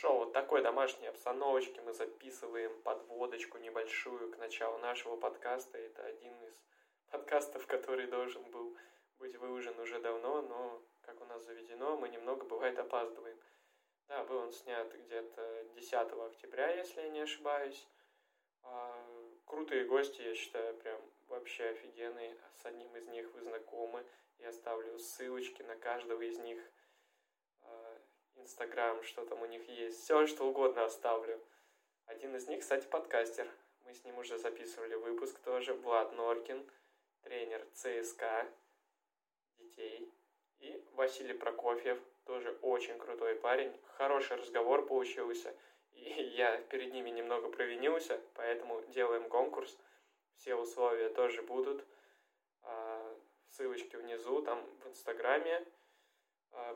шоу вот такой домашней обстановочке мы записываем подводочку небольшую к началу нашего подкаста. Это один из подкастов, который должен был быть выложен уже давно, но, как у нас заведено, мы немного, бывает, опаздываем. Да, был он снят где-то 10 октября, если я не ошибаюсь. А, крутые гости, я считаю, прям вообще офигенные. С одним из них вы знакомы. Я оставлю ссылочки на каждого из них. Инстаграм, что там у них есть. Все, что угодно оставлю. Один из них, кстати, подкастер. Мы с ним уже записывали выпуск тоже. Влад Норкин, тренер ЦСКА детей. И Василий Прокофьев, тоже очень крутой парень. Хороший разговор получился. И я перед ними немного провинился, поэтому делаем конкурс. Все условия тоже будут. А, ссылочки внизу, там в Инстаграме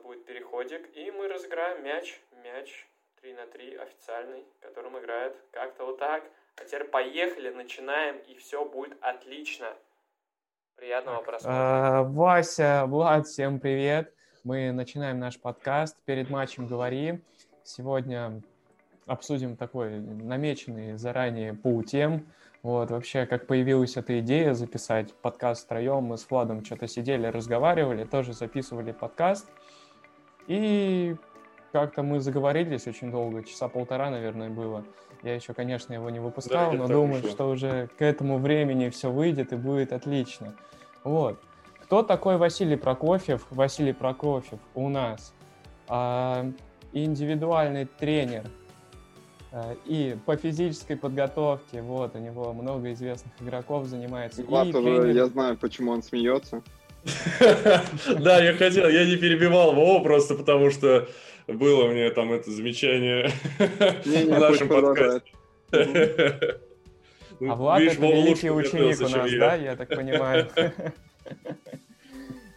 будет переходик. И мы разыграем мяч. Мяч 3 на 3 официальный, которым играет как-то вот так. А теперь поехали, начинаем, и все будет отлично. Приятного просмотра. А, Вася, Влад, всем привет. Мы начинаем наш подкаст «Перед матчем говори». Сегодня обсудим такой намеченный заранее полутем. Вот, вообще, как появилась эта идея записать подкаст втроем, мы с Владом что-то сидели, разговаривали, тоже записывали подкаст. И как-то мы заговорились очень долго, часа полтора, наверное, было. Я еще, конечно, его не выпускал, да, но думаю, вышло. что уже к этому времени все выйдет и будет отлично. Вот. Кто такой Василий Прокофьев? Василий Прокофьев у нас а, индивидуальный тренер а, и по физической подготовке, вот, у него много известных игроков занимается. Влад и уже, я знаю, почему он смеется. Да, я хотел, я не перебивал его просто потому, что было мне там это замечание в нашем подкасте. А Влад это великий ученик у нас, да, я так понимаю?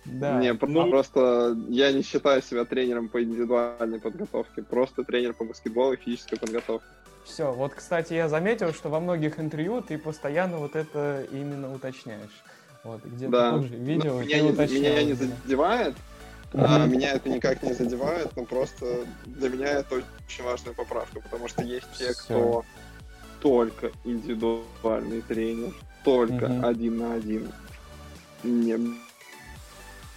Да. Не, ну... просто я не считаю себя тренером по индивидуальной подготовке, просто тренер по баскетболу и физической подготовке. Все, вот, кстати, я заметил, что во многих интервью ты постоянно вот это именно уточняешь. Вот, где да. тоже видео, ну, меня, не, меня не задевает, а, меня это никак не задевает, но просто для меня это очень важная поправка, потому что есть те, Все. кто только индивидуальный тренер, только uh-huh. один на один. Не,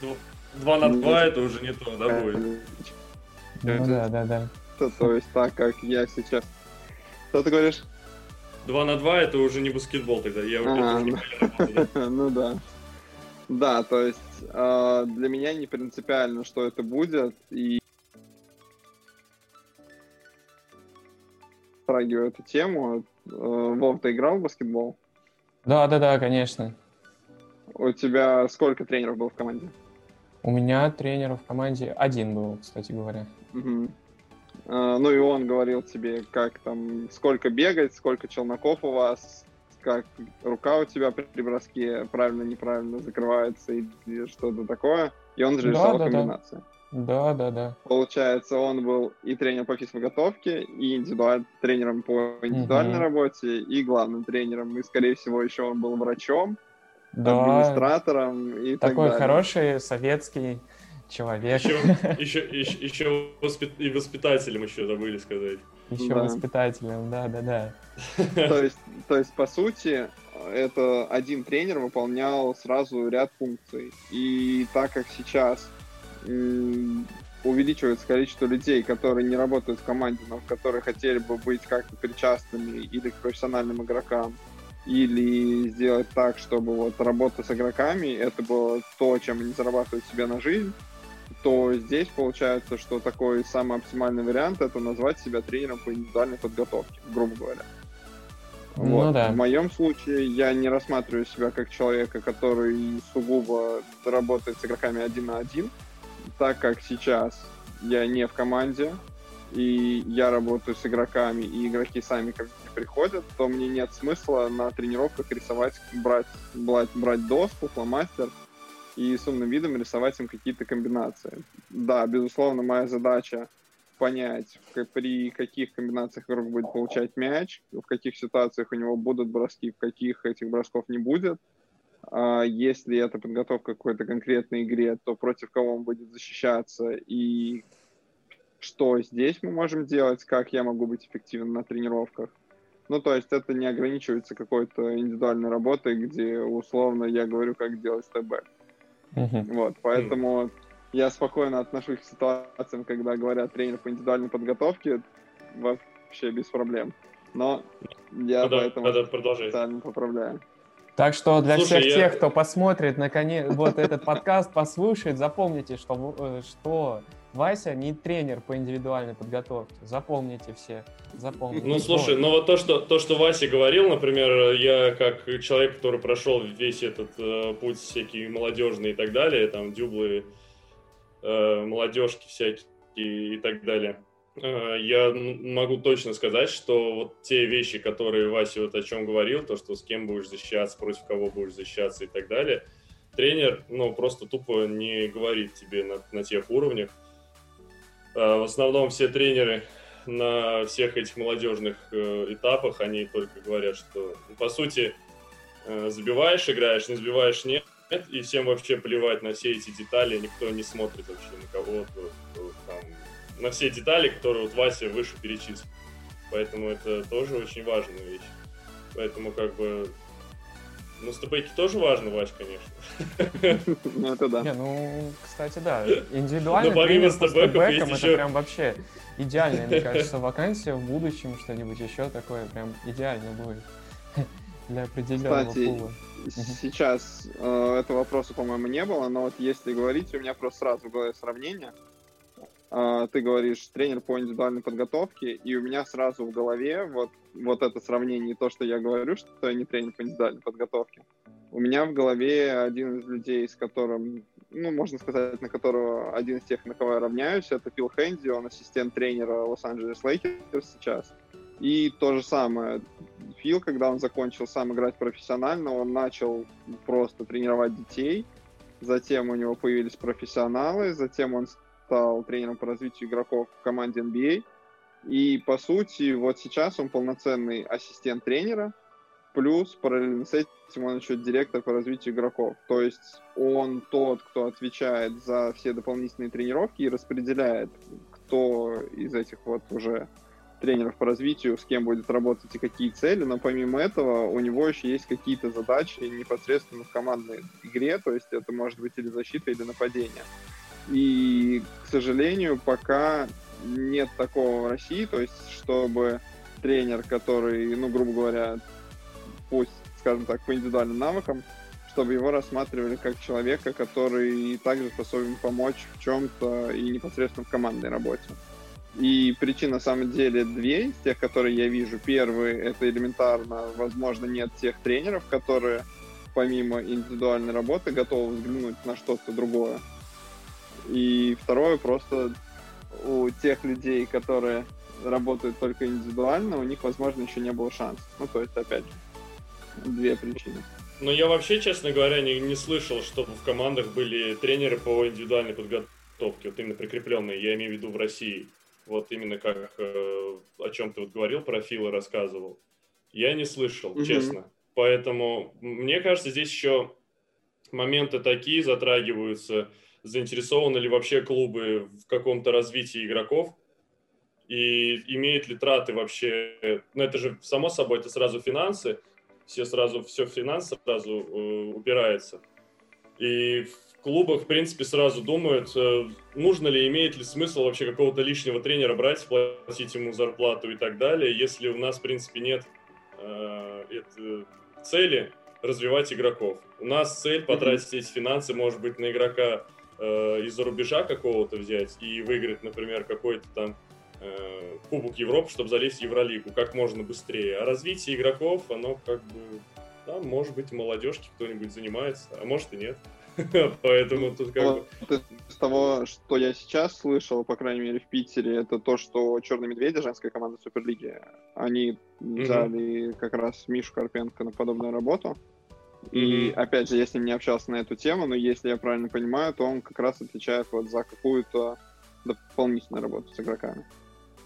ну, 2 на 2 это уже не то, да, будет? Ну да, да, да. То, то есть так, как я сейчас... Что ты говоришь? 2 на 2 это уже не баскетбол тогда, я уже а, не Ну да. Да, то есть э, для меня не принципиально, что это будет, и затрагиваю эту тему. Э, Вов, ты играл в баскетбол? Да, да, да, конечно. У тебя сколько тренеров было в команде? У меня тренер в команде один был, кстати говоря. Угу. А, ну и он говорил тебе, как там, сколько бегать, сколько челноков у вас, как рука у тебя при броске правильно, неправильно закрывается или что-то такое. И он же рисовал да, да, комбинации. Да, да, да. Получается, он был и тренер по физподготовке, и индивидуаль... тренером по индивидуальной угу. работе, и главным тренером. И, скорее всего, еще он был врачом да. администратором и Такой так далее. хороший советский человек. Еще, еще, еще, еще воспит... и воспитателем еще забыли сказать. Еще да. воспитателем, да, да, да. То есть, то есть, по сути, это один тренер выполнял сразу ряд функций. И так как сейчас увеличивается количество людей, которые не работают в команде, но которые хотели бы быть как-то причастными или к профессиональным игрокам, или сделать так, чтобы вот работа с игроками это было то, чем они зарабатывают себе на жизнь, то здесь получается, что такой самый оптимальный вариант это назвать себя тренером по индивидуальной подготовке, грубо говоря. Ну, вот. да. В моем случае я не рассматриваю себя как человека, который сугубо работает с игроками один на один, так как сейчас я не в команде, и я работаю с игроками, и игроки сами ко мне приходят, то мне нет смысла на тренировках рисовать, брать, брать, брать доску, фломастер и с умным видом рисовать им какие-то комбинации. Да, безусловно, моя задача понять, при каких комбинациях игрок будет получать мяч, в каких ситуациях у него будут броски, в каких этих бросков не будет. А если это подготовка к какой-то конкретной игре, то против кого он будет защищаться и что здесь мы можем делать, как я могу быть эффективным на тренировках. Ну, то есть это не ограничивается какой-то индивидуальной работой, где условно я говорю, как делать степ Uh-huh. Вот, поэтому uh-huh. я спокойно отношусь к ситуациям, когда говорят тренер по индивидуальной подготовке, вообще без проблем. Но я надо, поэтому надо продолжать. специально поправляю. Так что для Слушай, всех я- тех, кто посмотрит наконец вот этот подкаст, послушает, запомните, что, э, что Вася не тренер по индивидуальной подготовке. Запомните все. Запомните. Ну, слушай, Вот. ну вот то, что, то, что Вася говорил, например, я как человек, который прошел весь этот э, путь всякий молодежный и так далее, там, дюблы, э, молодежки всякие и так далее, э, я могу точно сказать, что вот те вещи, которые Вася вот о чем говорил, то, что с кем будешь защищаться, против кого будешь защищаться и так далее, тренер, ну, просто тупо не говорит тебе на, на тех уровнях. Э, В основном все тренеры на всех этих молодежных э, этапах, они только говорят, что, ну, по сути, э, забиваешь, играешь, не забиваешь, нет, и всем вообще плевать на все эти детали, никто не смотрит вообще на кого там, на все детали, которые вот Вася выше перечислил. Поэтому это тоже очень важная вещь. Поэтому как бы ну, степейки тоже важно, Вась, конечно. Ну, это да. Не, ну, кстати, да. Индивидуальный Ну, помимо тренер по стебэкам это еще- прям вообще идеальная, мне кажется, вакансия в будущем, что-нибудь еще такое прям идеально будет для определенного Кстати, пула. Сейчас э, этого вопроса, по-моему, не было, но вот если говорить, у меня просто сразу в голове сравнение. Э, ты говоришь тренер по индивидуальной подготовке, и у меня сразу в голове вот, вот это сравнение, то, что я говорю, что я не тренер по индивидуальной подготовке. У меня в голове один из людей, с которым, ну, можно сказать, на которого один из тех, на кого я равняюсь, это Фил Хэнди, он ассистент тренера Лос-Анджелес Лейкерс сейчас. И то же самое, Фил, когда он закончил сам играть профессионально, он начал просто тренировать детей, затем у него появились профессионалы, затем он стал тренером по развитию игроков в команде NBA. И, по сути, вот сейчас он полноценный ассистент тренера, плюс параллельно с этим он еще директор по развитию игроков. То есть он тот, кто отвечает за все дополнительные тренировки и распределяет, кто из этих вот уже тренеров по развитию, с кем будет работать и какие цели, но помимо этого у него еще есть какие-то задачи непосредственно в командной игре, то есть это может быть или защита, или нападение. И, к сожалению, пока нет такого в России, то есть чтобы тренер, который, ну, грубо говоря, пусть, скажем так, по индивидуальным навыкам, чтобы его рассматривали как человека, который также способен помочь в чем-то и непосредственно в командной работе. И причин на самом деле две из тех, которые я вижу. Первый — это элементарно, возможно, нет тех тренеров, которые помимо индивидуальной работы готовы взглянуть на что-то другое. И второе, просто у тех людей, которые работают только индивидуально, у них, возможно, еще не было шансов. Ну, то есть, опять же, две причины. Но я вообще, честно говоря, не, не слышал, чтобы в командах были тренеры по индивидуальной подготовке, вот именно прикрепленные, я имею в виду в России. Вот именно как э, о чем ты вот говорил, про Фила рассказывал. Я не слышал, Мгм. честно. Поэтому мне кажется, здесь еще моменты такие затрагиваются, заинтересованы ли вообще клубы в каком-то развитии игроков, и имеют ли траты вообще, ну это же само собой, это сразу финансы, все сразу, все в финансы сразу э, упирается. И в клубах, в принципе, сразу думают, э, нужно ли, имеет ли смысл вообще какого-то лишнего тренера брать, платить ему зарплату и так далее, если у нас, в принципе, нет э, это, цели развивать игроков. У нас цель потратить эти финансы, может быть, на игрока э, из-за рубежа какого-то взять и выиграть, например, какой-то там э, Кубок Европы, чтобы залезть в Евролигу как можно быстрее. А развитие игроков, оно как бы, да, может быть, молодежки кто-нибудь занимается, а может и нет. Поэтому тут как бы... Из того, что я сейчас слышал, по крайней мере, в Питере, это то, что Черные Медведи, женская команда Суперлиги, они взяли как раз Мишу Карпенко на подобную работу. И, опять же, я с ним не общался на эту тему, но если я правильно понимаю, то он как раз отвечает вот за какую-то дополнительную работу с игроками.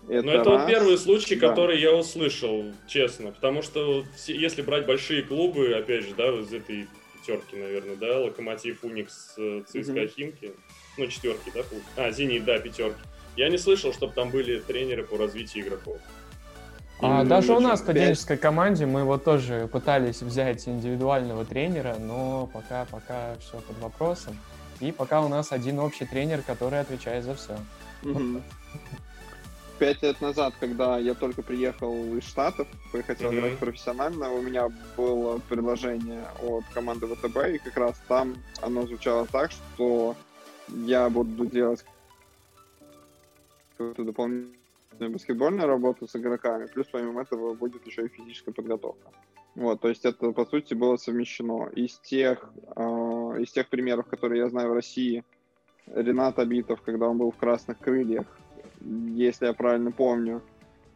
Но Ну, это вот раз. первый случай, Да. который я услышал, честно. Потому что вот если брать большие клубы, опять же, да, из этой пятерки, наверное, да, Локомотив, Уникс, э, ЦСКА, Мгм. Химки. Ну, четверки, да, получ- А, Зенит, да, пятерки. Я не слышал, чтобы там были тренеры по развитию игроков. А даже у нас в студенческой команде мы вот тоже пытались взять индивидуального тренера, но пока, пока все под вопросом. И пока у нас один общий тренер, который отвечает за все. Мгм. Пять лет назад, когда я только приехал из Штатов и хотел Мгм. играть профессионально, у меня было предложение от команды ВТБ, и как раз там оно звучало так, что я буду делать какую-то дополнительную баскетбольную работу с игроками, плюс помимо этого будет еще и физическая подготовка. Вот, то есть это, по сути, было совмещено. Из тех, э, из тех примеров, которые я знаю в России, Ренат Абитов, когда он был в «Красных крыльях», если я правильно помню,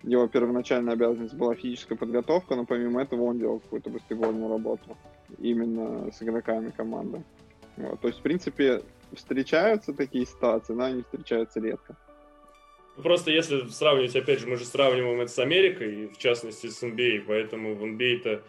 его первоначальная обязанность была физическая подготовка, но помимо этого он делал какую-то баскетбольную работу именно с игроками команды. Вот, то есть, в принципе, встречаются такие ситуации, но они встречаются редко. Ну, Просто если сравнивать, опять же, мы же сравниваем это с Америкой, в частности с NBA, поэтому в NBA-то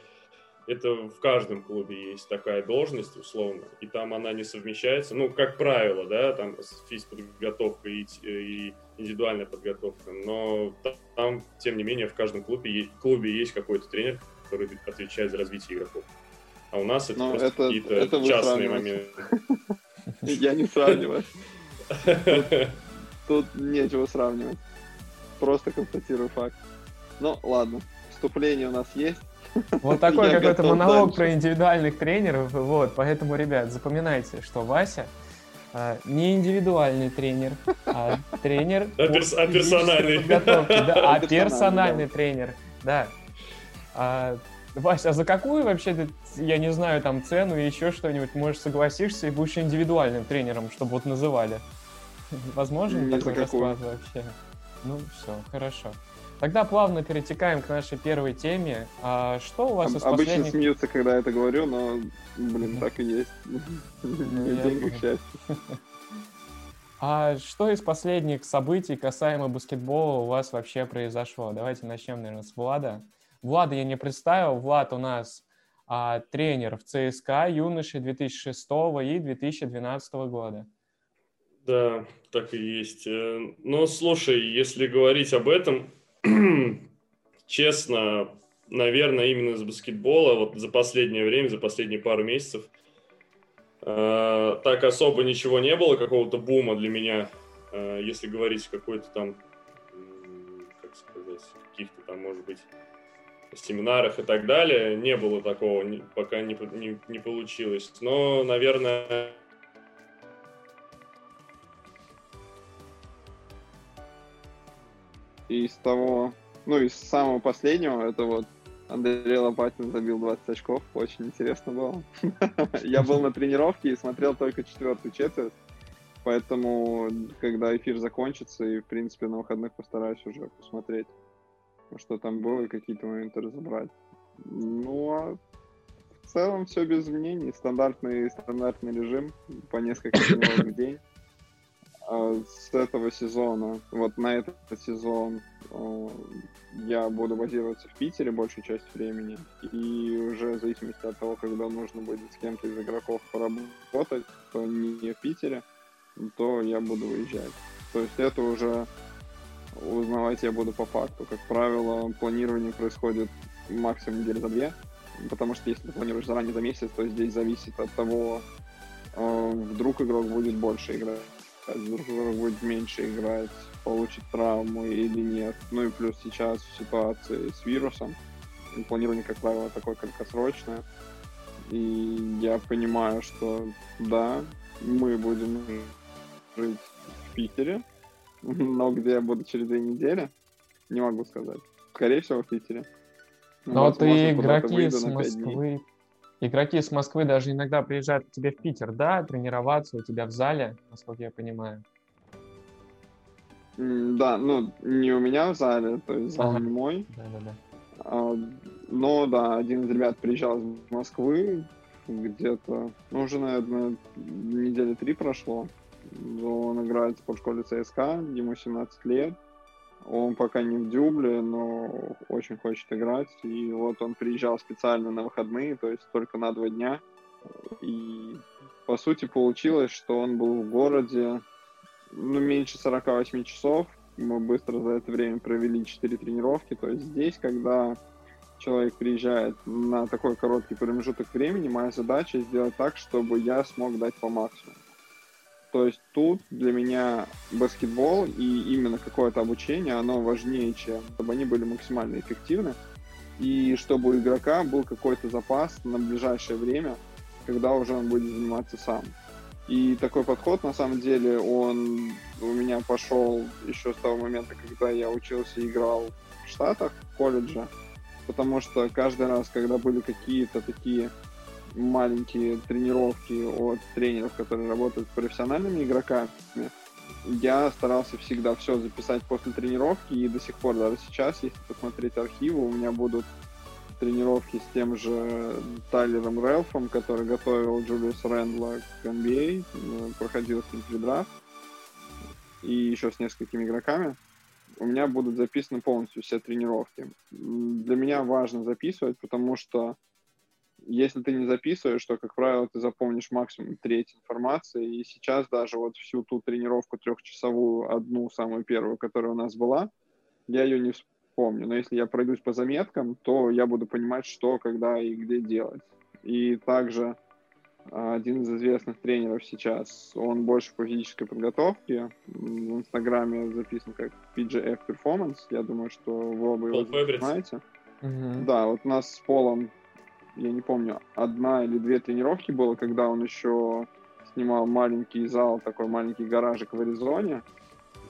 это в каждом клубе есть такая должность, условно, и там она не совмещается, ну, как правило, да, там физподготовка и, и индивидуальная подготовка, но та- там, тем не менее, в каждом клубе есть, клубе есть какой-то тренер, который отвечает за развитие игроков. А у нас это Но просто это- какие-то это частные моменты. Я не сравниваю. Тут нечего сравнивать. Просто констатирую факт. Ну, ладно. Вступление у нас есть. Вот такой какой-то монолог дальше. про индивидуальных тренеров. Вот, поэтому, ребят, запоминайте, что Вася а, не индивидуальный тренер, а тренер А перс- а персональный. да, а Персональный, персональный да. тренер, да. А, Вася, а за какую вообще, ты, я не знаю, там цену и еще что-нибудь, можешь согласишься и будешь индивидуальным тренером, чтобы вот называли? Возможно Ни такой какую. расклад вообще? Ну, все, хорошо. Тогда плавно перетекаем к нашей первой теме. А что у вас Об- из Обычно последних... смеются, когда я это говорю, но, блин, так и есть. Ну, понял. к счастью. А что из последних событий касаемо баскетбола у вас вообще произошло? Давайте начнем, наверное, с Влада. Влада я не представил. Влад у нас а, тренер в ЦСКА юноши 2006 и 2012 года. Да, так и есть. Э, Ну, слушай, если говорить об этом, честно, наверное, именно с баскетбола, вот за последнее время, за последние пару месяцев, э, так особо ничего не было, какого-то бума для меня, э, если говорить какой-то там, как сказать, каких-то там, может быть, семинарах и так далее, не было такого, пока не, не, не получилось. Но, наверное, Из того, ну, из самого последнего, это вот Андрей Лопатин забил 20 очков, очень интересно было. Я был на тренировке и смотрел только четвертую четверть, поэтому, когда эфир закончится, и, в принципе, на выходных постараюсь уже посмотреть, что там было, и какие-то моменты разобрать. Ну, а в целом все без изменений. Стандартный, стандартный режим, по несколько тренировок в день. А С этого сезона, вот на этот сезон, э, я буду базироваться в Питере большую часть времени. И уже в зависимости от того, когда нужно будет с кем-то из игроков поработать, то не в Питере, то я буду выезжать. То есть это уже узнавать я буду по факту. Как правило, планирование происходит максимум недели за две, потому что если ты планируешь заранее за месяц, то здесь зависит от того, э, вдруг игрок будет больше играть, игрок будет меньше играть, получит травму или нет. Ну и плюс сейчас в ситуации с вирусом планирование, как правило, такое краткосрочное. И я понимаю, что да, мы будем жить в Питере, но где я буду через две недели, не могу сказать. Скорее всего, в Питере. Но вот куда-то игроки с. Москвы, игроки с Москвы даже иногда приезжают к тебе в Питер, да, тренироваться у тебя в зале, насколько я понимаю. Да, ну, не у меня в зале, то есть зал Ага. не мой. Да-да-да. А, Но да, один из ребят приезжал из Москвы где-то, ну, уже, наверное, недели три прошло. Он играет в спортшколе ЦСКА, ему 17 лет. Он пока не в дюбле, но очень хочет играть. И вот он приезжал специально на выходные, то есть только на два дня. И по сути получилось, что он был в городе ну, меньше 48 часов. Мы быстро за это время провели 4 тренировки. То есть здесь, когда человек приезжает на такой короткий промежуток времени, моя задача сделать так, чтобы я смог дать по максимуму. То есть тут для меня баскетбол и именно какое-то обучение, оно важнее, чем чтобы они были максимально эффективны. И чтобы у игрока был какой-то запас на ближайшее время, когда уже он будет заниматься сам. И такой подход, на самом деле, он у меня пошел еще с того момента, когда я учился и играл в Штатах, в колледже. Потому что каждый раз, когда были какие-то такие маленькие тренировки от тренеров, которые работают с профессиональными игроками, я старался всегда все записать после тренировки, и до сих пор, даже сейчас, если посмотреть архивы, у меня будут тренировки с тем же Тайлером Релфом, который готовил Джулиус Рэндла к NBA, а, проходил с ним предрафт, и еще с несколькими игроками. У меня будут записаны полностью все тренировки. Для меня важно записывать, потому что если ты не записываешь, то, как правило, ты запомнишь максимум треть информации. И сейчас даже вот всю ту тренировку трехчасовую, одну самую первую, которая у нас была, я ее не вспомню. Но если я пройдусь по заметкам, то я буду понимать, что, когда и где делать. И также а, один из известных тренеров сейчас, он больше по физической подготовке. В Инстаграме записан как PGF Performance. Я думаю, что вы оба его знаете. Mm-hmm. Да, вот у нас с Полом я не помню, одна или две тренировки было, когда он еще снимал маленький зал, такой маленький гаражик в Аризоне.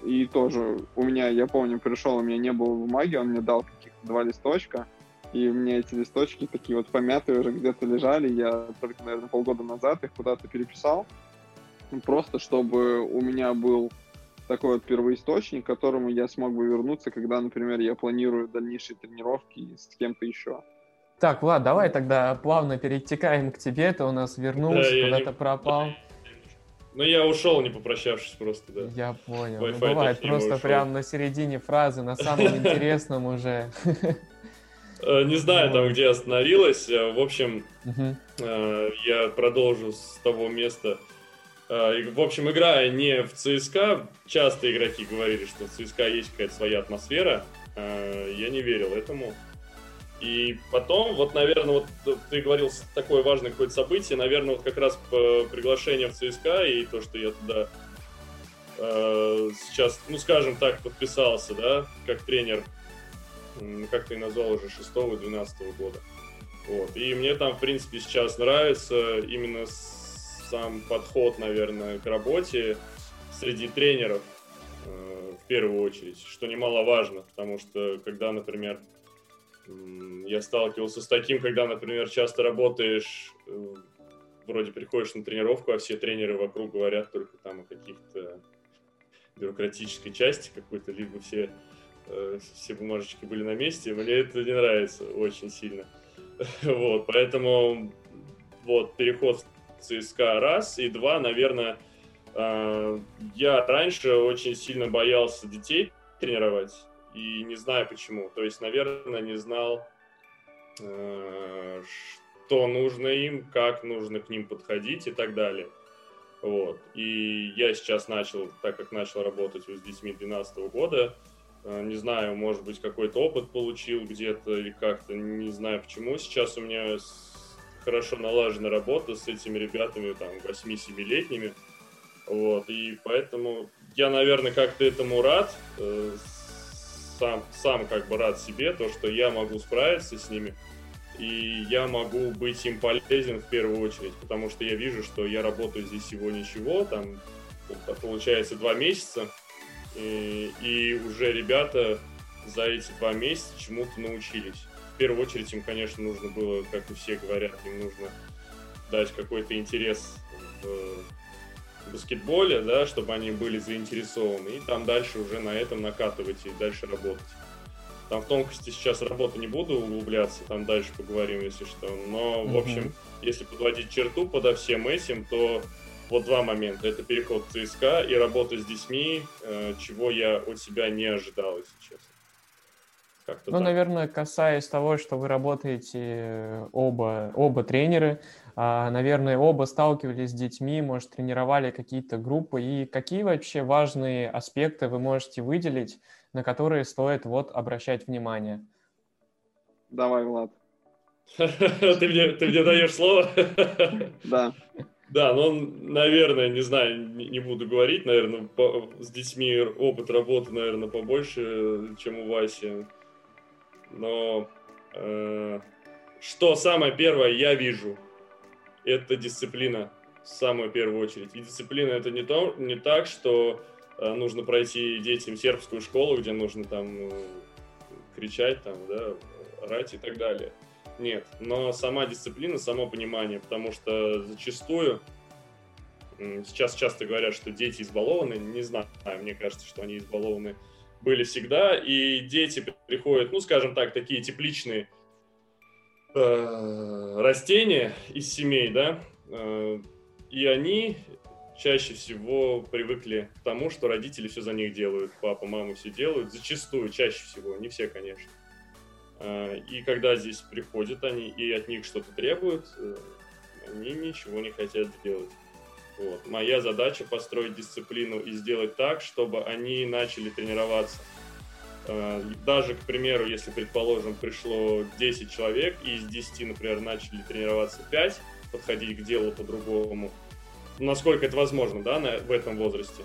И тоже у меня, я помню, пришел, у меня не было бумаги, он мне дал каких-то два листочка, и у меня эти листочки такие вот помятые уже где-то лежали, я только, наверное, полгода назад их куда-то переписал, просто чтобы у меня был такой вот первоисточник, к которому я смог бы вернуться, когда, например, я планирую дальнейшие тренировки с кем-то еще. Так, Влад, давай тогда плавно перетекаем к тебе. Ты у нас вернулся, да, куда-то не... пропал. Ну, я ушел, не попрощавшись просто, да. Я понял. Ну, бывает просто ушел. прям на середине фразы, на самом интересном уже. Э, не знаю там, где остановилась. Э, в общем, э, я продолжу с того места. В общем, играя не в ЦСКА, часто игроки говорили, что в ЦСКА есть какая-то своя атмосфера. Я не верил этому. И потом, вот, наверное, вот ты говорил такое важное какое-то событие, наверное, вот как раз приглашение в ЦСКА и то, что я туда э, сейчас, ну, скажем так, подписался, да, как тренер, как ты назвал уже, 6-12 года. Вот. И мне там, в принципе, сейчас нравится именно сам подход, наверное, к работе среди тренеров, э, в первую очередь, что немаловажно, потому что, когда, например, я сталкивался с таким, когда, например, часто работаешь, э, вроде приходишь на тренировку, а все тренеры вокруг говорят только там о каких-то бюрократической части какой-то, либо все, э, все бумажечки были на месте. Мне это не нравится очень сильно. Вот, поэтому вот переход в ЦСКА раз, и два, наверное, э, я раньше очень сильно боялся детей тренировать, и не знаю почему. То есть, наверное, не знал, э, что нужно им, как нужно к ним подходить и так далее. Вот. И я сейчас начал, так как начал работать с детьми 12 года, э, не знаю, может быть, какой-то опыт получил где-то или как-то, не знаю почему. Сейчас у меня хорошо налажена работа с этими ребятами, там, 8-7-летними. Вот, и поэтому я, наверное, как-то этому рад. Сам, сам как бы рад себе, то, что я могу справиться с ними, и я могу быть им полезен в первую очередь, потому что я вижу, что я работаю здесь всего ничего, там получается два месяца, и, и уже ребята за эти два месяца чему-то научились. В первую очередь им, конечно, нужно было, как и все говорят, им нужно дать какой-то интерес в баскетболе, да, чтобы они были заинтересованы, и там дальше уже на этом накатывать и дальше работать. Там в тонкости сейчас работы не буду углубляться, там дальше поговорим, если что. Но, в общем, если подводить черту подо всем этим, то вот два момента. Это переход в ЦСКА и работа с детьми, э, чего я от себя не ожидал, если честно. Как-то ну, так. наверное, касаясь того, что вы работаете оба, оба тренеры, наверное, оба сталкивались с детьми, может, тренировали какие-то группы. И какие вообще важные аспекты вы можете выделить, на которые стоит вот обращать внимание? Давай, Влад. Ты мне, ты мне даешь слово? Да. Да, ну, наверное, не знаю, не, не буду говорить, наверное, по, с детьми опыт работы, наверное, побольше, чем у Васи. Но э, что самое первое я вижу, это дисциплина в самую первую очередь. И дисциплина это не, то, не так, что э, нужно пройти детям сербскую школу, где нужно там э, кричать, там, да, орать и так далее. Нет, но сама дисциплина, само понимание, потому что зачастую сейчас часто говорят, что дети избалованы, не знаю, мне кажется, что они избалованы были всегда, и дети приходят, ну, скажем так, такие тепличные э, растения из семей, да, э, и они чаще всего привыкли к тому, что родители все за них делают, папа, мама все делают, зачастую, чаще всего, не все, конечно. Э, и когда здесь приходят они и от них что-то требуют, э, они ничего не хотят делать. Вот. Моя задача построить дисциплину и сделать так, чтобы они начали тренироваться. Э, даже, к примеру, если, предположим, пришло 10 человек, и из 10, например, начали тренироваться 5, подходить к делу по-другому, насколько это возможно, да, в этом возрасте,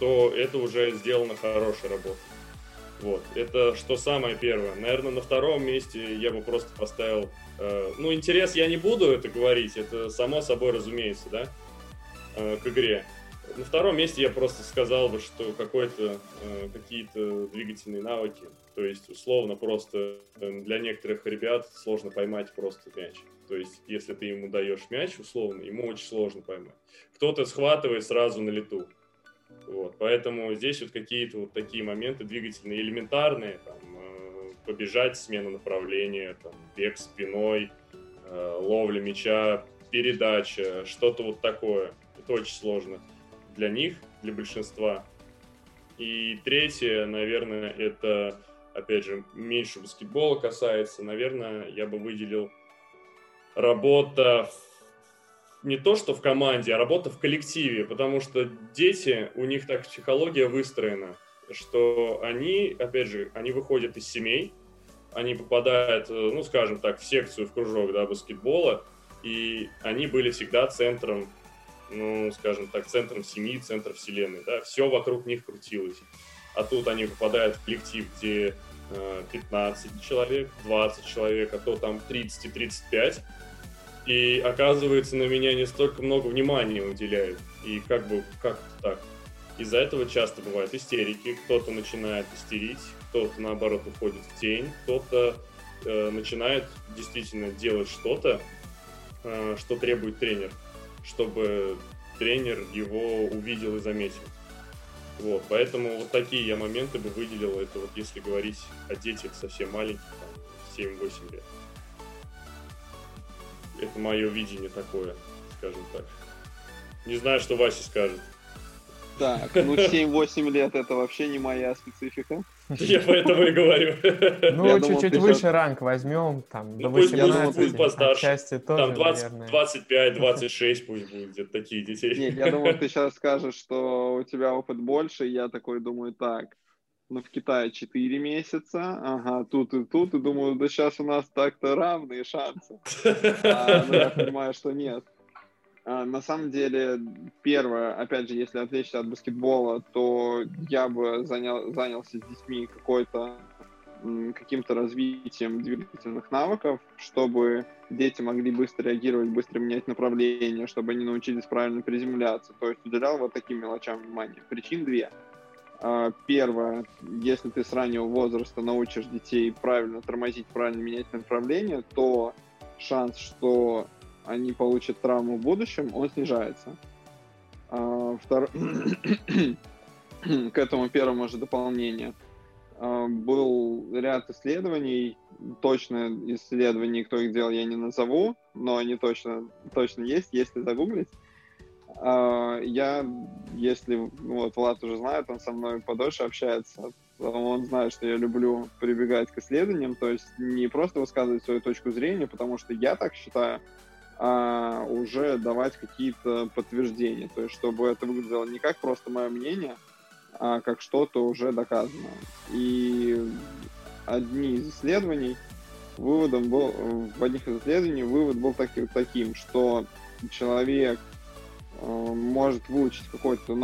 то это уже сделана хорошая работа. Вот, это что самое первое. Наверное, на втором месте я бы просто поставил... Э, ну, интерес я не буду это говорить, это само собой разумеется, да, э, к игре. На втором месте я просто сказал бы, что какой-то, э, какие-то двигательные навыки. То есть, условно, просто э, для некоторых ребят сложно поймать просто мяч. То есть, если ты ему даешь мяч, условно, ему очень сложно поймать. Кто-то схватывает сразу на лету. Вот, поэтому здесь вот какие-то вот такие моменты двигательные, элементарные, там, э, побежать, смена направления, там, бег спиной, э, ловля мяча, передача, что-то вот такое. Это очень сложно для них, для большинства. И третье, наверное, это, опять же, меньше баскетбола касается, наверное, я бы выделил работа в не то, что в команде, а работа в коллективе, потому что дети, у них так психология выстроена, что они, опять же, они выходят из семей, они попадают, э, ну, скажем так, в секцию, в кружок, да, баскетбола, и они были всегда центром, ну, скажем так, центром семьи, центром вселенной, да, все вокруг них крутилось. А тут они попадают в коллектив, где 15 э, человек, 20 человек, а то там 30 и 35, и оказывается, на меня не столько много внимания уделяют. И как бы, как так? Из-за этого часто бывают истерики, кто-то начинает истерить, кто-то, наоборот, уходит в тень, кто-то э, начинает действительно делать что-то, э, что требует тренер, чтобы тренер его увидел и заметил. Вот, поэтому вот такие я моменты бы выделил, это вот если говорить о детях совсем маленьких, 7-8 лет это мое видение такое, скажем так. Не знаю, что Вася скажет. Так, ну 7-8 лет это вообще не моя специфика. Я поэтому и говорю. Ну, чуть-чуть выше ранг возьмем, там, до 18, пусть постарше. Там 25-26 пусть будет, где-то такие детей. Нет, я думал, ты сейчас скажешь, что у тебя опыт больше, я такой думаю, так, ну, в Китае 4 месяца, ага, тут и тут, и думаю, да сейчас у нас так-то равные шансы. А, но я понимаю, что нет. А, на самом деле, первое, опять же, если отвлечься от баскетбола, то я бы занял, занялся с детьми какой-то каким-то развитием двигательных навыков, чтобы дети могли быстро реагировать, быстро менять направление, чтобы они научились правильно приземляться. То есть уделял вот таким мелочам внимание. Причин две. А, первое, если ты с раннего возраста научишь детей правильно тормозить, правильно менять направление, то шанс, что они получат травму в будущем, он снижается. А, втор... К этому первому же дополнение. А, был ряд исследований, точно исследований, кто их делал, я не назову, но они точно, точно есть, если загуглить. А, я, если, вот Влад уже знает, он со мной подольше общается, он знает, что я люблю прибегать к исследованиям, то есть не просто высказывать свою точку зрения, потому что я так считаю, а уже давать какие-то подтверждения, то есть чтобы это выглядело не как просто мое мнение, а как что-то уже доказано. И одни из исследований, выводом был, в одних из исследований вывод был таки, таким, что человек э, может выучить какой-то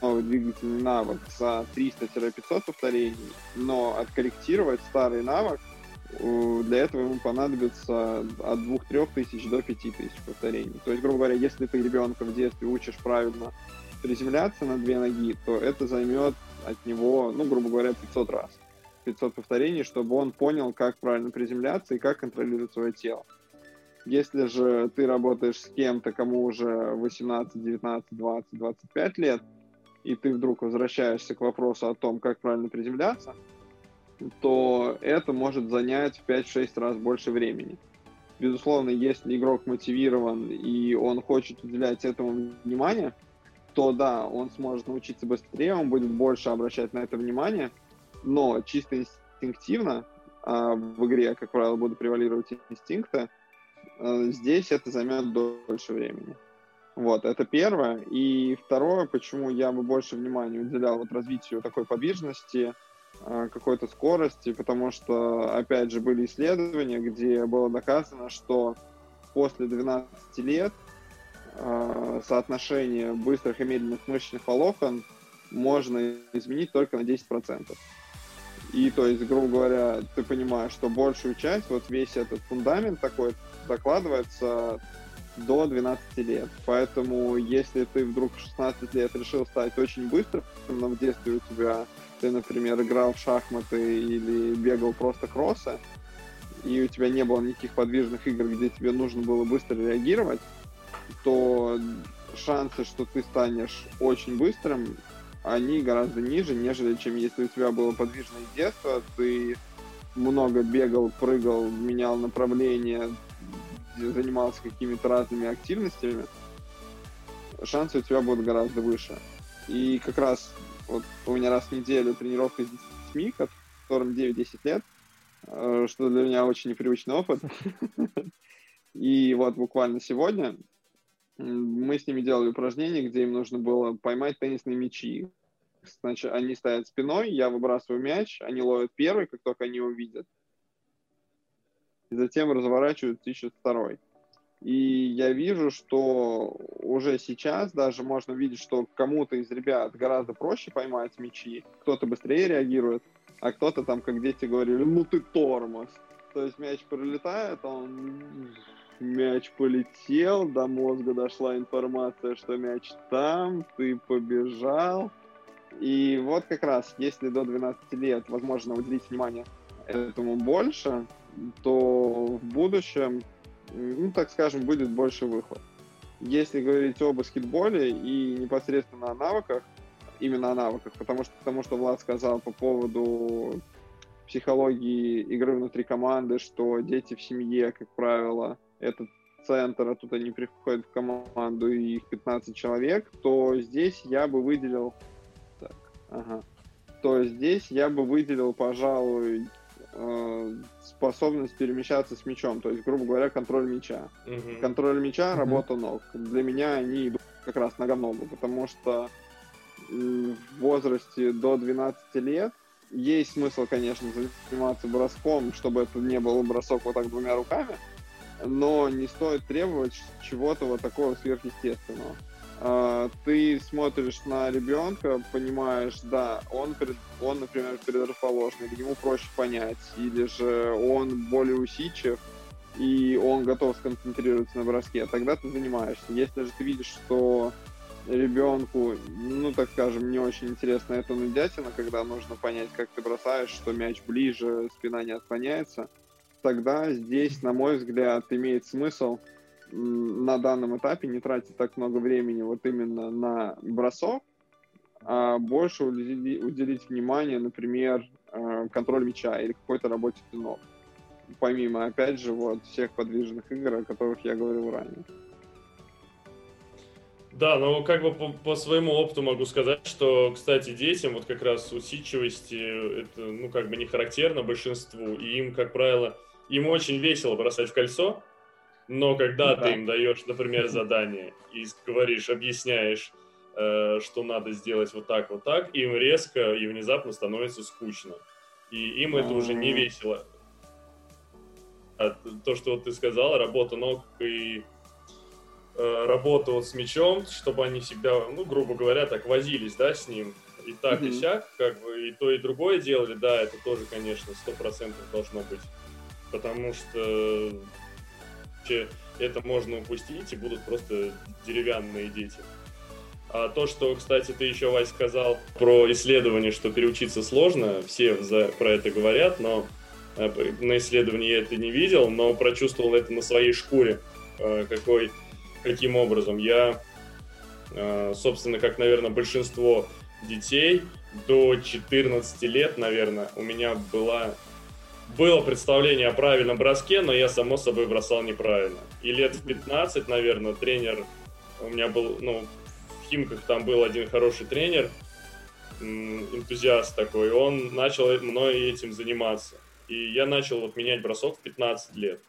новый двигательный навык за 300-500 повторений, но откорректировать старый навык для этого ему понадобится от 2-3 тысяч до 5 тысяч повторений. То есть, грубо говоря, если ты ребенка в детстве учишь правильно приземляться на две ноги, то это займет от него, ну, грубо говоря, 500 раз. 500 повторений, чтобы он понял, как правильно приземляться и как контролировать свое тело. Если же ты работаешь с кем-то, кому уже 18, 19, 20, 25 лет, и ты вдруг возвращаешься к вопросу о том, как правильно приземляться, то это может занять в 5-6 раз больше времени. Безусловно, если игрок мотивирован и он хочет уделять этому внимание, то да, он сможет научиться быстрее, он будет больше обращать на это внимание, но чисто инстинктивно а в игре, как правило, будут превалировать инстинкты, а, здесь это займет дольше времени. Вот, это первое. И второе, почему я бы больше внимания уделял вот развитию такой подвижности, какой-то скорости, потому что, опять же, были исследования, где было доказано, что после 12 лет э, соотношение быстрых и медленных мышечных волокон можно изменить только на 10%. И, то есть, грубо говоря, ты понимаешь, что большую часть, вот весь этот фундамент такой закладывается до 12 лет. Поэтому, если ты вдруг в 16 лет решил стать очень быстрым, но в детстве у тебя, ты, например, играл в шахматы или бегал просто кроссы, и у тебя не было никаких подвижных игр, где тебе нужно было быстро реагировать, то шансы, что ты станешь очень быстрым, они гораздо ниже, нежели чем если у тебя было подвижное детство, ты много бегал, прыгал, менял направление, занимался какими-то разными активностями, шансы у тебя будут гораздо выше. И как раз вот у меня раз в неделю тренировка с детьми, которым 9-10 лет, э, что для меня очень непривычный опыт. И вот буквально сегодня мы с ними делали упражнение, где им нужно было поймать теннисные мячи. Значит, они стоят спиной, я выбрасываю мяч, они ловят первый, как только они увидят. И затем разворачивают, ищут второй. И я вижу, что уже сейчас даже можно видеть, что кому-то из ребят гораздо проще поймать мячи, кто-то быстрее реагирует, а кто-то там, как дети говорили, ну ты тормоз. То есть мяч пролетает, он мяч полетел, до мозга дошла информация, что мяч там, ты побежал. И вот как раз, если до 12 лет возможно уделить внимание этому больше, то в будущем, ну, так скажем, будет больше выхлоп. Если говорить об баскетболе и непосредственно о навыках, именно о навыках, потому что, потому что Влад сказал по поводу психологии игры внутри команды, что дети в семье, как правило, этот центр, а тут они приходят в команду, и их 15 человек, то здесь я бы выделил... Так, ага. То здесь я бы выделил, пожалуй, способность перемещаться с мячом, то есть, грубо говоря, контроль мяча. Mm-hmm. Контроль мяча, mm-hmm. работа ног. Для меня они идут как раз нога-ногу, потому что в возрасте до 12 лет есть смысл, конечно, заниматься броском, чтобы это не был бросок вот так двумя руками, но не стоит требовать чего-то вот такого сверхъестественного. А, ты смотришь на ребенка, понимаешь, да, он, он, например, предрасположен, или ему проще понять, или же он более усидчив, и он готов сконцентрироваться на броске, тогда ты занимаешься. Если же ты видишь, что ребенку, ну, так скажем, не очень интересно это нудятина, когда нужно понять, как ты бросаешь, что мяч ближе, спина не отклоняется, тогда здесь, на мой взгляд, имеет смысл на данном этапе не тратить так много времени вот именно на бросок, а больше уделить, внимание, например, э, контроль мяча или какой-то работе ног. Помимо, опять же, вот всех подвижных игр, о которых я говорил ранее. Да, но как бы по, по своему опыту могу сказать, что, кстати, детям вот как раз усидчивости это, ну, как бы не характерно большинству, и им, как правило, им очень весело бросать в кольцо, но когда да. ты им даешь, например, задание и говоришь, объясняешь, э, что надо сделать вот так, вот так, им резко и внезапно становится скучно. И им это уже не весело. А то, что вот ты сказал, работа ног и Э, работу вот с мячом, чтобы они всегда, ну, грубо говоря, так возились, да, с ним. И так, mm-hmm. и сяк, как бы, и то, и другое делали, да, это тоже, конечно, сто процентов должно быть. Потому что это можно упустить, и будут просто деревянные дети. А то, что, кстати, ты еще, Вась, сказал про исследование, что переучиться сложно, все за, про это говорят, но э, на исследовании я это не видел, но прочувствовал это на своей шкуре, э, какой каким образом. Я, э, собственно, как, наверное, большинство детей, до 14 лет, наверное, у меня была, было представление о правильном броске, но я, само собой, бросал неправильно. И лет в 15, наверное, тренер, у меня был, ну, в Химках там был один хороший тренер, энтузиаст такой, он начал мной этим заниматься. И я начал вот менять бросок в 15 лет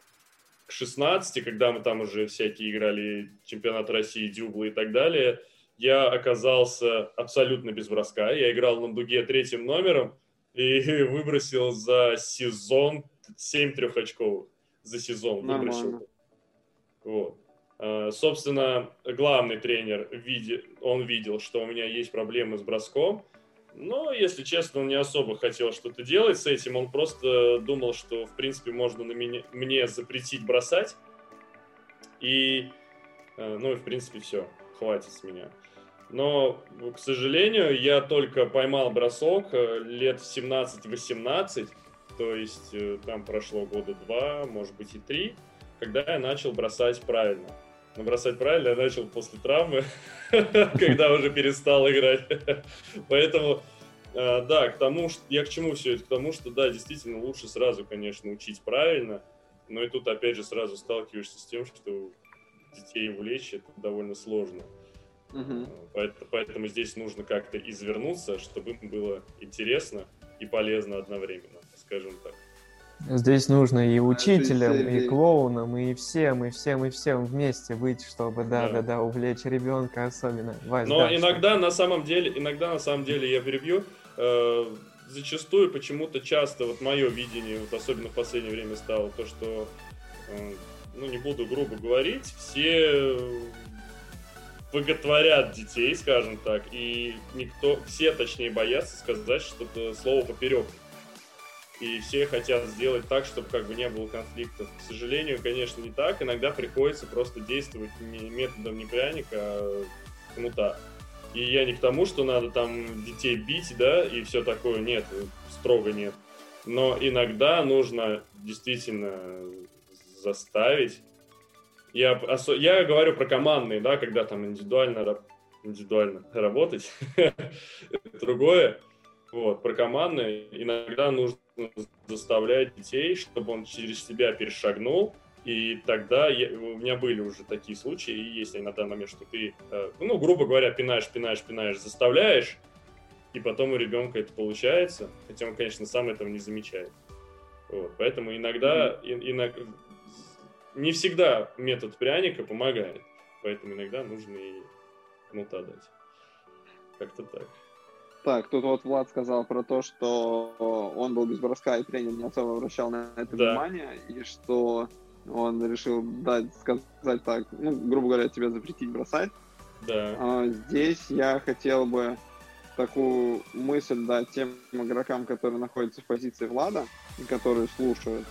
к 16, когда мы там уже всякие играли чемпионат России, дюблы и так далее, я оказался абсолютно без броска. Я играл на дуге третьим номером и выбросил за сезон 7 трехочковых. За сезон Нормально. выбросил. Вот. А, собственно, главный тренер, он видел, что у меня есть проблемы с броском, но, если честно, он не особо хотел что-то делать с этим. Он просто думал, что, в принципе, можно на меня, мне запретить бросать. И, э, ну и, в принципе, все. Хватит с меня. Но, к сожалению, я только поймал бросок э, лет в 17-18. То есть э, там прошло года два, может быть и три, когда я начал бросать правильно. Но бросать правильно я начал после травмы, когда уже перестал играть. Поэтому, э, да, к тому, что я к чему все это? К тому, что, да, действительно лучше сразу, конечно, учить правильно, но и тут, опять же, сразу сталкиваешься с тем, что детей увлечь это довольно сложно. Угу. Поэтому, поэтому здесь нужно как-то извернуться, чтобы им было интересно и полезно одновременно, скажем так. Здесь нужно и учителям, и клоунам, и всем, и всем, и всем вместе быть, чтобы, да, да, да, да увлечь ребенка особенно. Вась, Но да, иногда что? на самом деле, иногда на самом деле я перебью, э, зачастую почему-то часто, вот мое видение, вот особенно в последнее время стало то, что, э, ну не буду грубо говорить, все боготворят детей, скажем так, и никто, все точнее боятся сказать что-то слово поперек и все хотят сделать так, чтобы как бы не было конфликтов. К сожалению, конечно, не так. Иногда приходится просто действовать не методом не пряника, а кнута. И я не к тому, что надо там детей бить, да, и все такое. Нет, строго нет. Но иногда нужно действительно заставить. Я, я говорю про командные, да, когда там индивидуально, индивидуально работать. Другое. Вот, про командные иногда нужно заставлять детей, чтобы он через себя перешагнул, и тогда я, у меня были уже такие случаи, и есть на данный момент, что ты, э, ну, грубо говоря, пинаешь, пинаешь, пинаешь, заставляешь, и потом у ребенка это получается, хотя он, конечно, сам этого не замечает. Вот, поэтому иногда, mm-hmm. иногда, не всегда метод пряника помогает, поэтому иногда нужно и кнута дать. Как-то так. Так, тут вот Влад сказал про то, что он был без броска, и тренер не особо обращал на это да. внимание, и что он решил дать, сказать так, ну, грубо говоря, тебе запретить бросать. Да. А, здесь я хотел бы такую мысль дать тем игрокам, которые находятся в позиции Влада, и которые слушают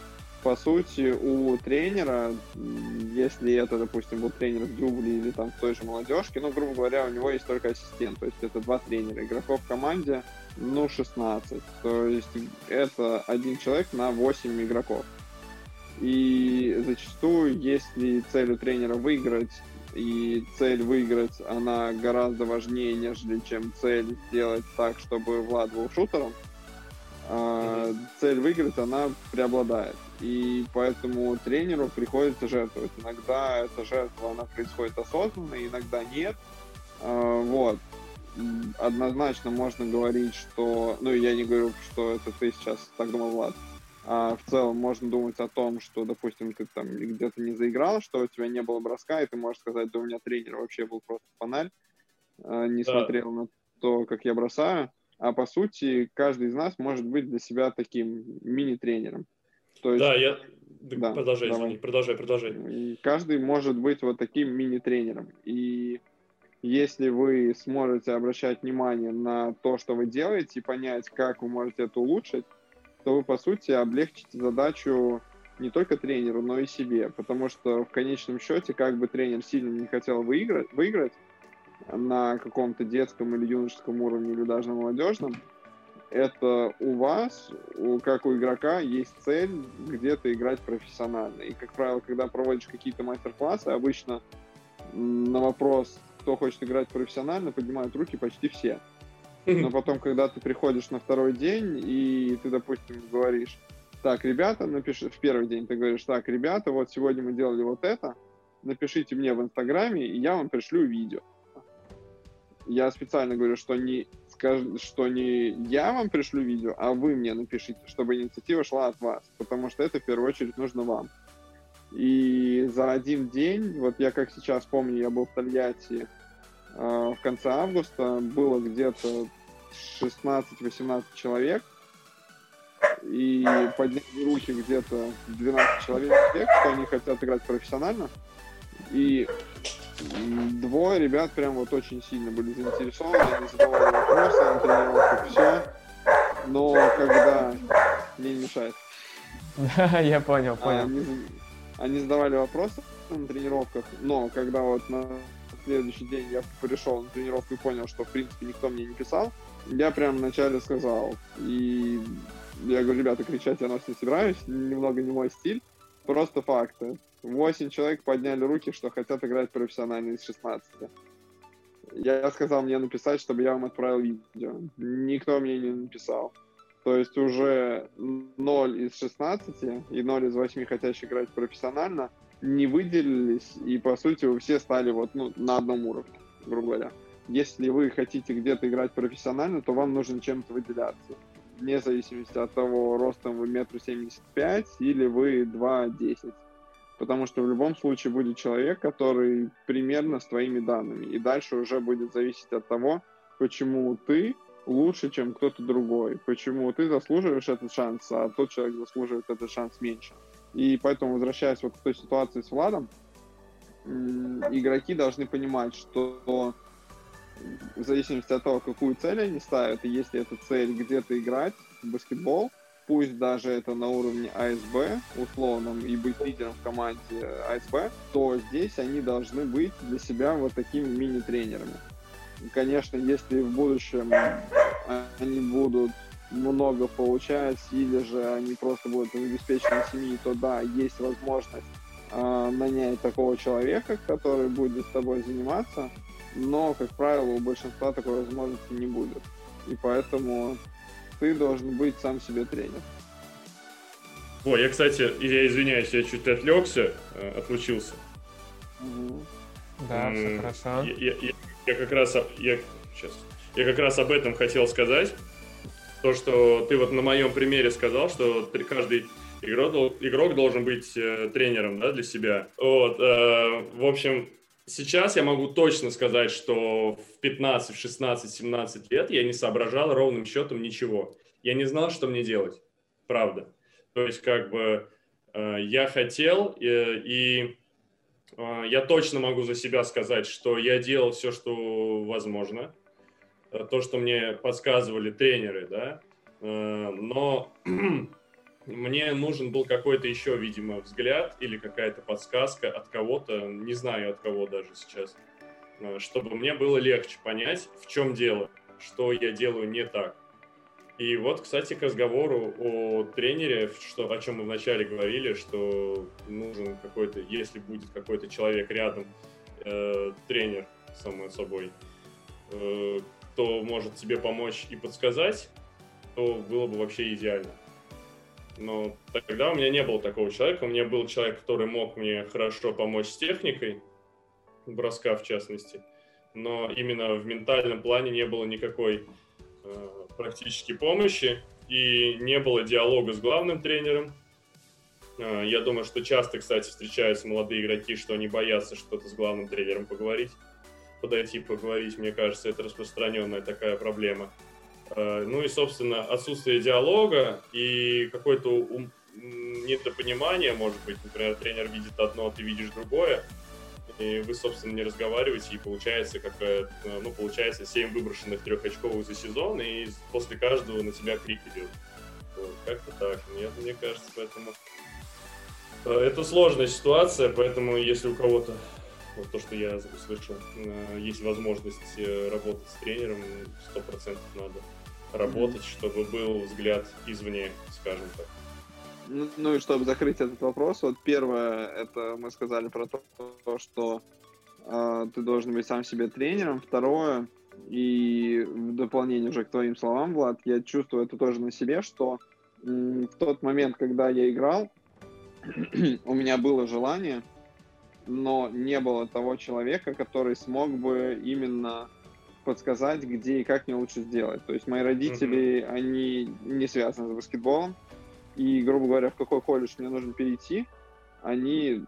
по сути, у тренера, если это, допустим, был тренер в Дюбле или там в той же молодежке, ну, грубо говоря, у него есть только ассистент, то есть это два тренера. Игроков в команде, ну, 16. То есть это один человек на 8 игроков. И зачастую, если цель у тренера выиграть, и цель выиграть, она гораздо важнее, нежели чем цель сделать так, чтобы Влад был шутером, mm-hmm. цель выиграть, она преобладает и поэтому тренеру приходится жертвовать. Иногда эта жертва, она происходит осознанно, иногда нет, А, вот. Однозначно можно говорить, что... Ну, я не говорю, что это ты сейчас так думал, Влад. А в целом можно думать о том, что, допустим, ты там где-то не заиграл, что у тебя не было броска, и ты можешь сказать, да у меня тренер вообще был просто фонарь, а, не да. смотрел на то, как я бросаю. А по сути, каждый из нас может быть для себя таким мини-тренером. То есть, да, я... Да, продолжай, давай. извини, продолжай, продолжай. Каждый может быть вот таким мини-тренером. И если вы сможете обращать внимание на то, что вы делаете, и понять, как вы можете это улучшить, то вы, по сути, облегчите задачу не только тренеру, но и себе. Потому что в конечном счете, как бы тренер сильно не хотел выиграть, выиграть на каком-то детском или юношеском уровне, или даже на молодежном, это у вас, у, как у игрока, есть цель где-то играть профессионально. И, как правило, когда проводишь какие-то мастер-классы, обычно на вопрос, кто хочет играть профессионально, поднимают руки почти все. Но потом, когда ты приходишь на второй день, и ты, допустим, говоришь, так, ребята, напиши, в первый день ты говоришь, так, ребята, вот сегодня мы делали вот это, напишите мне в Инстаграме, и я вам пришлю видео. Я специально говорю, что не, скаж... что не я вам пришлю видео, а вы мне напишите, чтобы инициатива шла от вас, потому что это в первую очередь нужно вам. И за один день, вот я как сейчас помню, я был в Тольятти э, в конце августа, было где-то 16-18 человек, и подняли руки где-то 12 человек, что они хотят играть профессионально. И двое ребят прям вот очень сильно были заинтересованы, они задавали вопросы на тренировках, все. Но когда... Мне не мешает. Я понял, понял. Они, они задавали вопросы на тренировках, но когда вот на следующий день я пришел на тренировку и понял, что в принципе никто мне не писал, я прям вначале сказал. И я говорю, ребята, кричать я нас не собираюсь, немного не мой стиль, просто факты. 8 человек подняли руки, что хотят играть профессионально из 16. Я сказал мне написать, чтобы я вам отправил видео. Никто мне не написал. То есть уже 0 из 16 и 0 из 8 хотящих играть профессионально не выделились, и по сути вы все стали вот ну, на одном уровне, грубо говоря. Если вы хотите где-то играть профессионально, то вам нужно чем-то выделяться. Вне зависимости от того, ростом вы метр семьдесят пять или вы 2,10 потому что в любом случае будет человек, который примерно с твоими данными, и дальше уже будет зависеть от того, почему ты лучше, чем кто-то другой, почему ты заслуживаешь этот шанс, а тот человек заслуживает этот шанс меньше. И поэтому, возвращаясь вот к той ситуации с Владом, игроки должны понимать, что в зависимости от того, какую цель они ставят, и если эта цель где-то играть в баскетбол, пусть даже это на уровне АСБ условном и быть лидером в команде АСБ, то здесь они должны быть для себя вот такими мини-тренерами. Конечно, если в будущем они будут много получать, или же они просто будут из обеспеченной семьи, то да, есть возможность э, нанять такого человека, который будет с тобой заниматься, но, как правило, у большинства такой возможности не будет. И поэтому ты должен быть сам себе тренер. О, я, кстати, я извиняюсь, я чуть отвлекся, э, отлучился. Да, все хорошо. Я, я, я как раз, я, сейчас, я как раз об этом хотел сказать. То, что ты вот на моем примере сказал, что каждый игрок, игрок должен быть э, тренером да, для себя. Вот, э, в общем, сейчас я могу точно сказать, что в 15, в 16, 17 лет я не соображал ровным счетом ничего. Я не знал, что мне делать. Правда. То есть, как бы, э, я хотел, э, и э, я точно могу за себя сказать, что я делал все, что возможно. То, что мне подсказывали тренеры, да. Но мне нужен был какой-то еще, видимо, взгляд или какая-то подсказка от кого-то, не знаю от кого даже сейчас, чтобы мне было легче понять, в чем дело, что я делаю не так. И вот, кстати, к разговору о тренере, что, о чем мы вначале говорили, что нужен какой-то, если будет какой-то человек рядом, э, тренер, само собой, э, кто может тебе помочь и подсказать, то было бы вообще идеально. Но тогда у меня не было такого человека. У меня был человек, который мог мне хорошо помочь с техникой, броска в частности. но именно в ментальном плане не было никакой э, практически помощи и не было диалога с главным тренером. Э, я думаю, что часто, кстати, встречаются молодые игроки, что они боятся что-то с главным тренером поговорить, подойти поговорить. Мне кажется, это распространенная такая проблема. Э, ну и, собственно, отсутствие диалога и какое-то недопонимание, может быть, например, тренер видит одно, а ты видишь другое, и вы, собственно, не разговариваете, и получается, как, ну, получается 7 выброшенных трехочковых за сезон, и после каждого на тебя крик идет. Как-то так. Нет, мне кажется, поэтому... Э, это сложная ситуация, поэтому если у кого-то, вот то, что я услышал, э, есть возможность э, работать с тренером, сто процентов надо работать, чтобы был взгляд извне, скажем так. Ну, ну и чтобы закрыть этот вопрос, вот первое, это мы сказали про то, что э, ты должен быть сам себе тренером. Второе, и в дополнение уже к твоим словам, Влад, я чувствую это тоже на себе, что м, в тот момент, когда я играл, у меня было желание, но не было того человека, который смог бы именно подсказать, где и как мне лучше сделать. То есть мои родители, mm-hmm. они не связаны с баскетболом, и, грубо говоря, в какой колледж мне нужно перейти, они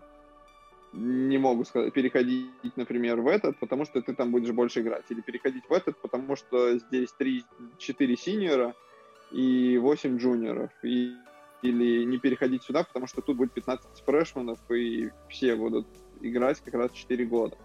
не могут сказать, переходить, например, в этот, потому что ты там будешь больше играть. Или переходить в этот, потому что здесь 3-4 синьора и 8 джуниоров. И, или не переходить сюда, потому что тут будет 15 фрешманов, и все будут играть как раз 4 года.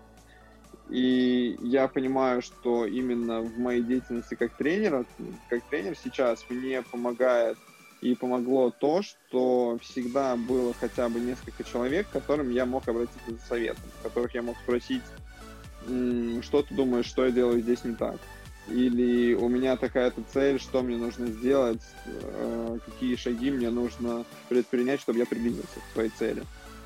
И я понимаю, что именно в моей деятельности как тренера, как тренер сейчас мне помогает и помогло то, что всегда было хотя бы несколько человек, к которым я мог обратиться за советом, которых я мог спросить, что ты думаешь, что я делаю здесь не так. Или у меня такая-то цель, что мне нужно сделать, э, какие шаги мне нужно предпринять, чтобы я приблизился к своей цели.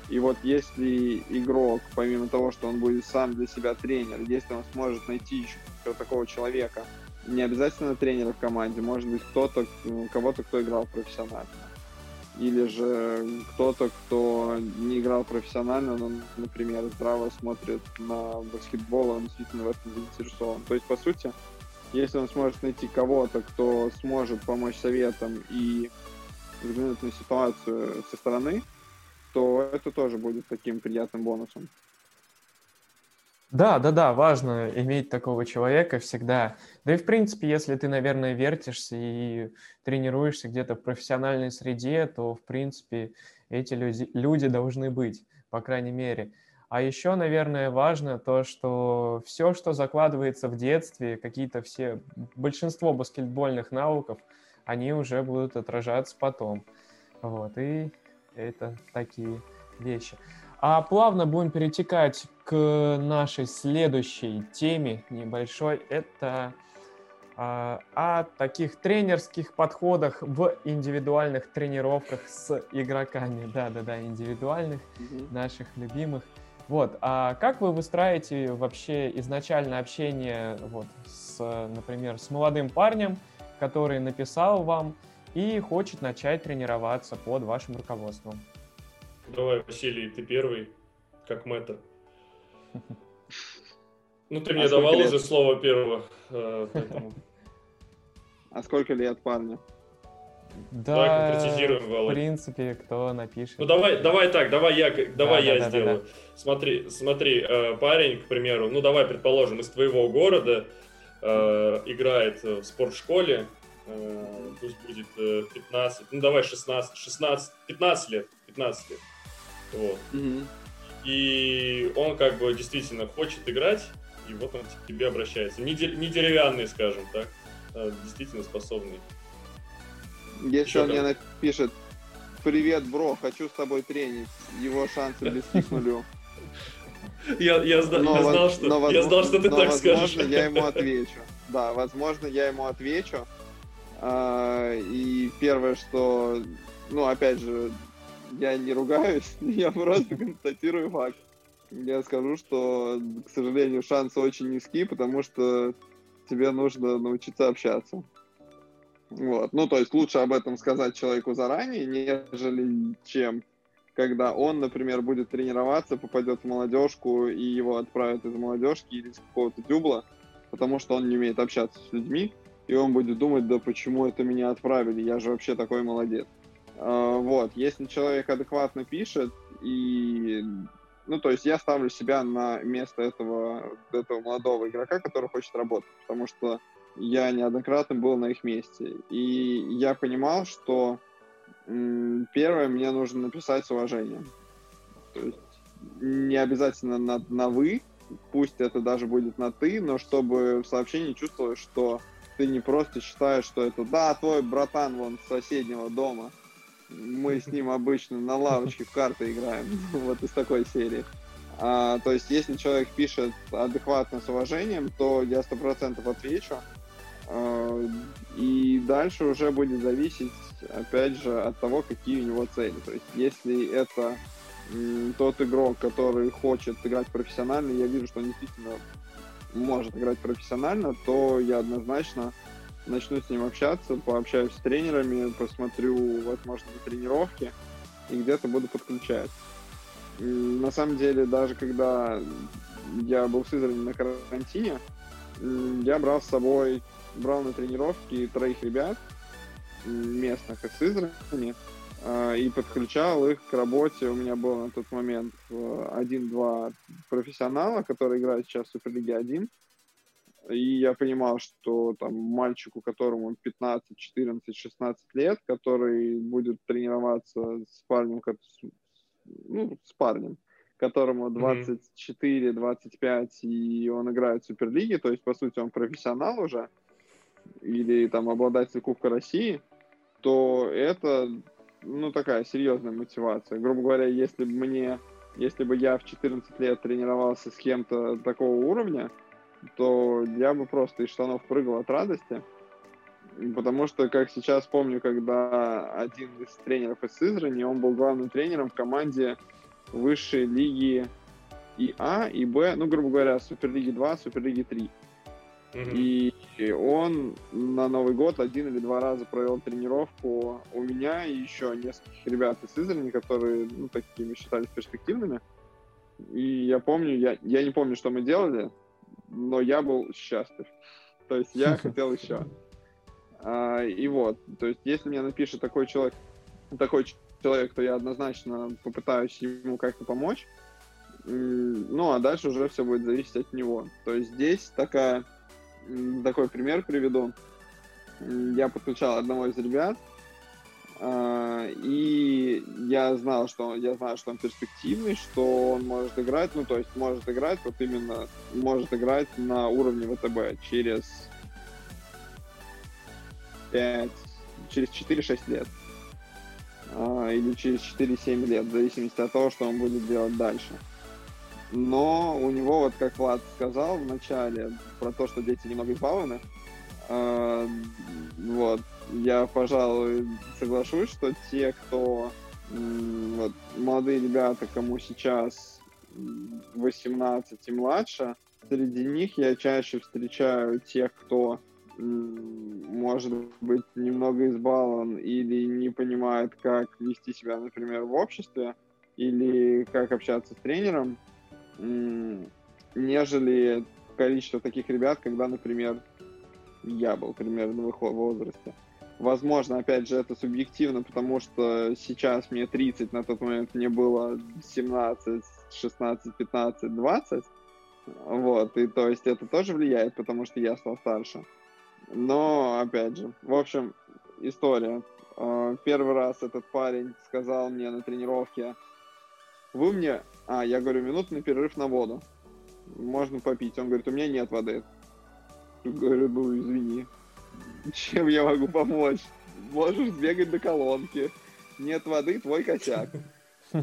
И вот если игрок, помимо того, что он будет сам для себя тренер, если он сможет найти еще такого человека, не обязательно тренера в команде, может быть кто-то, кого-то, кто играл профессионально. Или же кто-то, кто не играл профессионально, но, например, здраво смотрит на баскетбол, он действительно в этом заинтересован. То есть, по сути, если он сможет найти кого-то, кто сможет помочь советам и взглянуть на ситуацию со стороны, то это тоже будет таким приятным бонусом. Да, да, да, важно иметь такого человека всегда. Да и в принципе, если ты, наверное, вертишься и тренируешься где-то в профессиональной среде, то в принципе эти люди, люди должны быть, по крайней мере. А еще, наверное, важно то, что все, что закладывается в детстве, какие-то все, большинство баскетбольных навыков, они уже будут отражаться потом. Вот, и это такие вещи. А плавно будем перетекать к нашей следующей теме небольшой. Это а, о таких тренерских подходах в индивидуальных тренировках с игроками. Да-да-да, индивидуальных, mm-hmm. наших любимых. Вот, а как вы выстраиваете вообще изначально общение, вот, с, например, с молодым парнем, который написал вам и хочет начать тренироваться под вашим руководством? Давай, Василий, ты первый, как мэтр. Ну, ты мне а давал уже слово первого, э, поэтому... А сколько лет парню? Да, давай конкретизируем, Володь. в принципе, кто напишет. Ну, давай, давай так, давай я, давай да, я да, сделаю. Да, да. Смотри, смотри, э, парень, к примеру, ну, давай предположим, из твоего города э, играет в спортшколе, э, пусть будет 15, э, ну, давай 16, 16, 15 лет, 15 лет. Вот. Угу. И он как бы действительно хочет играть, и вот он к тебе обращается. Не, не деревянный, скажем так, а действительно способный. Если Что он мне напишет «Привет, бро, хочу с тобой тренить», его шансы близки к нулю. Я, я, но, я, знал, что, но, я знал, что ты но, так возможно, скажешь. я ему отвечу. Да, возможно, я ему отвечу. А, и первое, что, ну, опять же, я не ругаюсь, я просто констатирую факт. Я скажу, что, к сожалению, шансы очень низки, потому что тебе нужно научиться общаться. Вот. Ну, то есть лучше об этом сказать человеку заранее, нежели чем когда он, например, будет тренироваться, попадет в молодежку, и его отправят из молодежки или из какого-то дюбла, потому что он не умеет общаться с людьми, и он будет думать, да почему это меня отправили, я же вообще такой молодец. А, вот, если человек адекватно пишет, и, ну, то есть я ставлю себя на место этого, этого молодого игрока, который хочет работать, потому что я неоднократно был на их месте, и я понимал, что первое, мне нужно написать с уважением. То есть не обязательно на, на «вы», пусть это даже будет на «ты», но чтобы в сообщении чувствовалось, что ты не просто считаешь, что это «да, твой братан вон с соседнего дома, мы с ним обычно на лавочке в карты играем», вот из такой серии. А, то есть, если человек пишет адекватно с уважением, то я сто процентов отвечу. А, и дальше уже будет зависеть опять же, от того, какие у него цели. То есть, если это тот игрок, который хочет играть профессионально, я вижу, что он действительно может играть профессионально, то я однозначно начну с ним общаться, пообщаюсь с тренерами, посмотрю, возможно, на тренировки и где-то буду подключать. На самом деле, даже когда я был в Сызрани на карантине, я брал с собой, брал на тренировки троих ребят, местных из Сызрани и подключал их к работе. У меня был на тот момент э, один-два профессионала, которые играют сейчас в Суперлиге 1. И я понимал, что там мальчику, которому 15, 14, 16 лет, который будет тренироваться с парнем, ну, с парнем, которому 24, 25, и он играет в Суперлиге, то есть, по сути, он профессионал уже, или там обладатель Кубка России, то это, ну, такая серьезная мотивация. Грубо говоря, если бы мне, если бы я в 14 лет тренировался с кем-то такого уровня, то я бы просто из штанов прыгал от радости. Потому что, как сейчас помню, когда один из тренеров из Сызрани, он был главным тренером в команде высшей лиги и А, и Б, ну, грубо говоря, Суперлиги 2, Суперлиги 3. И он на Новый год один или два раза провел тренировку у меня и еще нескольких ребят из Сызрани, которые, ну, такими считались перспективными. И я помню, я, я не помню, что мы делали, но я был счастлив. То есть я хотел еще. А, и вот, то есть если мне напишет такой человек, такой человек, то я однозначно попытаюсь ему как-то помочь. Ну, а дальше уже все будет зависеть от него. То есть здесь такая такой пример приведу. Я подключал одного из ребят, а, и я знал, что я знаю, что он перспективный, что он может играть, ну то есть может играть вот именно может играть на уровне ВТБ через 5, через 4-6 лет а, или через 4-7 лет, в зависимости от того, что он будет делать дальше. Но у него, вот как Влад сказал в начале, про то, что дети немного избалованы, э, вот, я, пожалуй, соглашусь, что те, кто вот, молодые ребята, кому сейчас 18 и младше, среди них я чаще встречаю тех, кто может быть немного избалован или не понимает, как вести себя, например, в обществе, или как общаться с тренером, нежели количество таких ребят, когда, например, я был примерно в их возрасте. Возможно, опять же, это субъективно, потому что сейчас мне 30, на тот момент мне было 17, 16, 15, 20. Вот, и то есть это тоже влияет, потому что я стал старше. Но, опять же, в общем, история. А, первый раз этот парень сказал мне на тренировке, вы мне... А, я говорю, минутный перерыв на воду. Можно попить. Он говорит, у меня нет воды. Говорю, ну, извини. Чем я могу помочь? Можешь сбегать до колонки. Нет воды, твой косяк.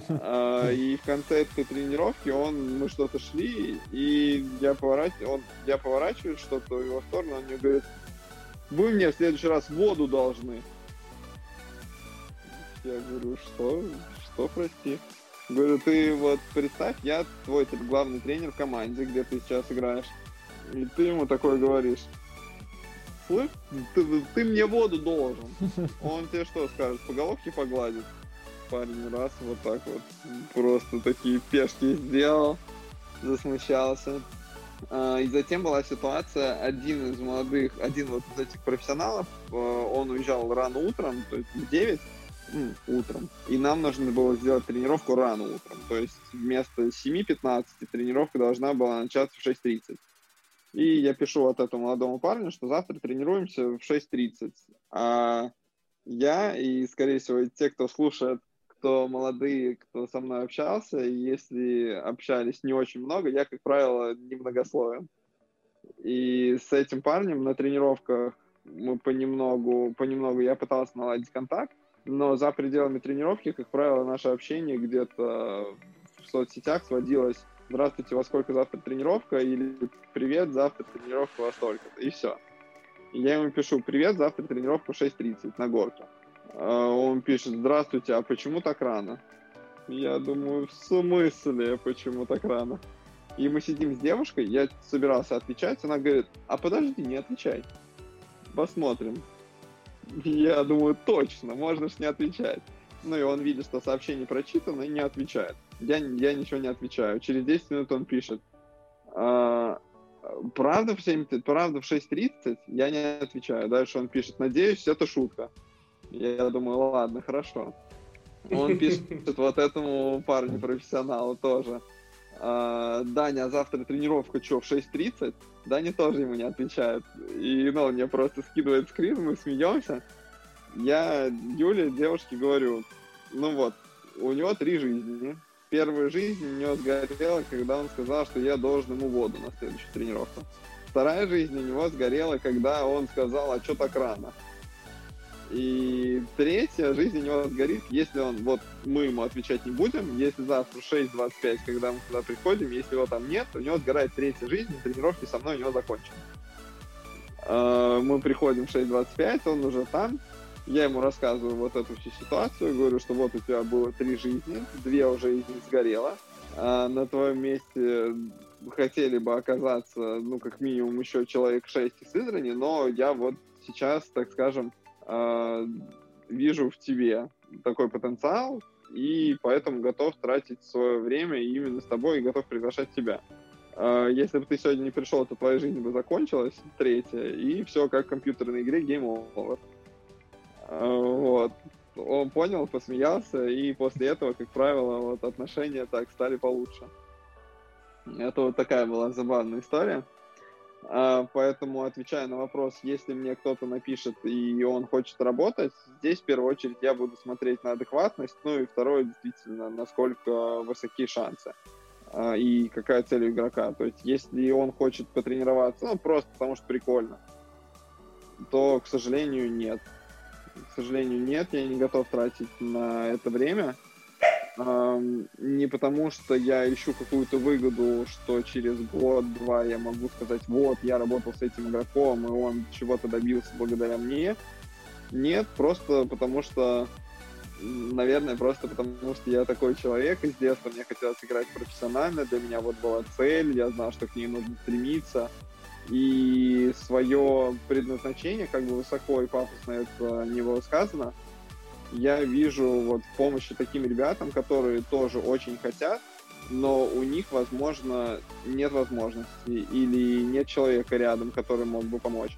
А, и в конце этой тренировки он, мы что-то шли, и я, поворачиваю, он, я поворачиваю что-то в его сторону, он мне говорит, вы мне в следующий раз воду должны. Я говорю, что? Что, прости? Говорю, ты вот представь, я твой главный тренер в команде, где ты сейчас играешь. И ты ему такой говоришь, слышь, ты, ты мне воду должен. Он тебе что скажет, по головке погладит? парень раз вот так вот просто такие пешки сделал, засмущался. А, и затем была ситуация, один из молодых, один вот из этих профессионалов, э, он уезжал рано утром, то есть в 9 утром, и нам нужно было сделать тренировку рано утром, то есть вместо 7.15 тренировка должна была начаться в 6.30. И я пишу вот этому молодому парню, что завтра тренируемся в 6.30. А я и, скорее всего, те, кто слушает, кто молодые, кто со мной общался, если общались не очень много, я, как правило, немногословен. И с этим парнем на тренировках мы понемногу, понемногу я пытался наладить контакт, но за пределами тренировки, как правило, наше общение где-то в соцсетях сводилось «Здравствуйте, во сколько завтра тренировка?» или «Привет, завтра тренировка во столько-то» и все. Я ему пишу «Привет, завтра тренировка в 6.30 на горке». А он пишет «Здравствуйте, а почему так рано?» Я думаю, в смысле, почему так рано? И мы сидим с девушкой, я собирался отвечать, она говорит, а подожди, не отвечай. Посмотрим. Я думаю, точно, можно ж не отвечать. Ну и он видит, что сообщение прочитано и не отвечает. Я, я ничего не отвечаю. Через 10 минут он пишет. А, правда в 7, правда в 6.30? Я не отвечаю. Дальше он пишет, надеюсь, это шутка. Я думаю, ладно, хорошо. Он пишет вот этому парню профессионалу тоже. А, Даня, а завтра тренировка что, в 6.30? Даня тоже ему не отвечает. И, ну, он мне просто скидывает скрин, мы смеемся. Я Юле, девушке, говорю, ну вот, у него три жизни. Первая жизнь у него сгорела, когда он сказал, что я должен ему воду на следующую тренировку. Вторая жизнь у него сгорела, когда он сказал, а что так рано? И третья жизнь у него сгорит, если он, вот мы ему отвечать не будем, если завтра 6.25, когда мы сюда приходим, если его там нет, у него сгорает третья жизнь, тренировки со мной у него закончены. А, мы приходим в 6.25, он уже там, я ему рассказываю вот эту всю ситуацию, говорю, что вот у тебя было три жизни, две уже из них сгорело, а на твоем месте хотели бы оказаться, ну, как минимум, еще человек 6 из Сызрани, но я вот сейчас, так скажем, э, вижу в тебе такой потенциал, и поэтому готов тратить свое время именно с тобой и готов приглашать тебя. Э, если бы ты сегодня не пришел, то твоя жизнь бы закончилась, третья, и все как в компьютерной игре Game Over. Э, вот. Он понял, посмеялся, и после этого, как правило, вот отношения так стали получше. Это вот такая была забавная история. А, поэтому, отвечая на вопрос, если мне кто-то напишет и он хочет работать, здесь в первую очередь я буду смотреть на адекватность, ну и второе, действительно, насколько высоки шансы а, и какая цель у игрока. То есть, если он хочет потренироваться, ну, просто потому что прикольно, то, к сожалению, нет. К сожалению, нет, я не готов тратить на это время не потому, что я ищу какую-то выгоду, что через год-два я могу сказать, вот, я работал с этим игроком, и он чего-то добился благодаря мне. Нет, просто потому что, наверное, просто потому что я такой человек, и с детства мне хотелось играть профессионально, для меня вот была цель, я знал, что к ней нужно стремиться, и свое предназначение, как бы высоко и пафосно это не было сказано, я вижу вот в помощи таким ребятам, которые тоже очень хотят, но у них, возможно, нет возможности или нет человека рядом, который мог бы помочь.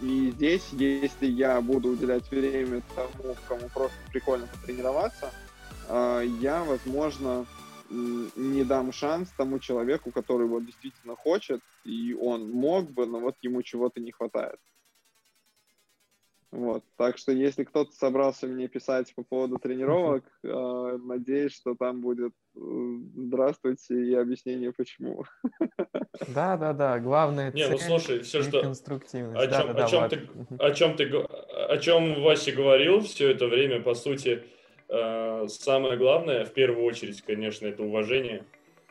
И здесь, если я буду уделять время тому, кому просто прикольно потренироваться, а, я, возможно, не дам шанс тому человеку, который вот действительно хочет, и он мог бы, но вот ему чего-то не хватает. Вот. Так что если кто-то собрался мне писать по поводу тренировок, э, надеюсь, что там будет э, здравствуйте и объяснение почему. Да, да, да. Главное Не, ну слушай, все что конструктивность. О чем, да, о, чем ты, о чем ты, о чем Вася говорил все это время, по сути, э, самое главное, в первую очередь, конечно, это уважение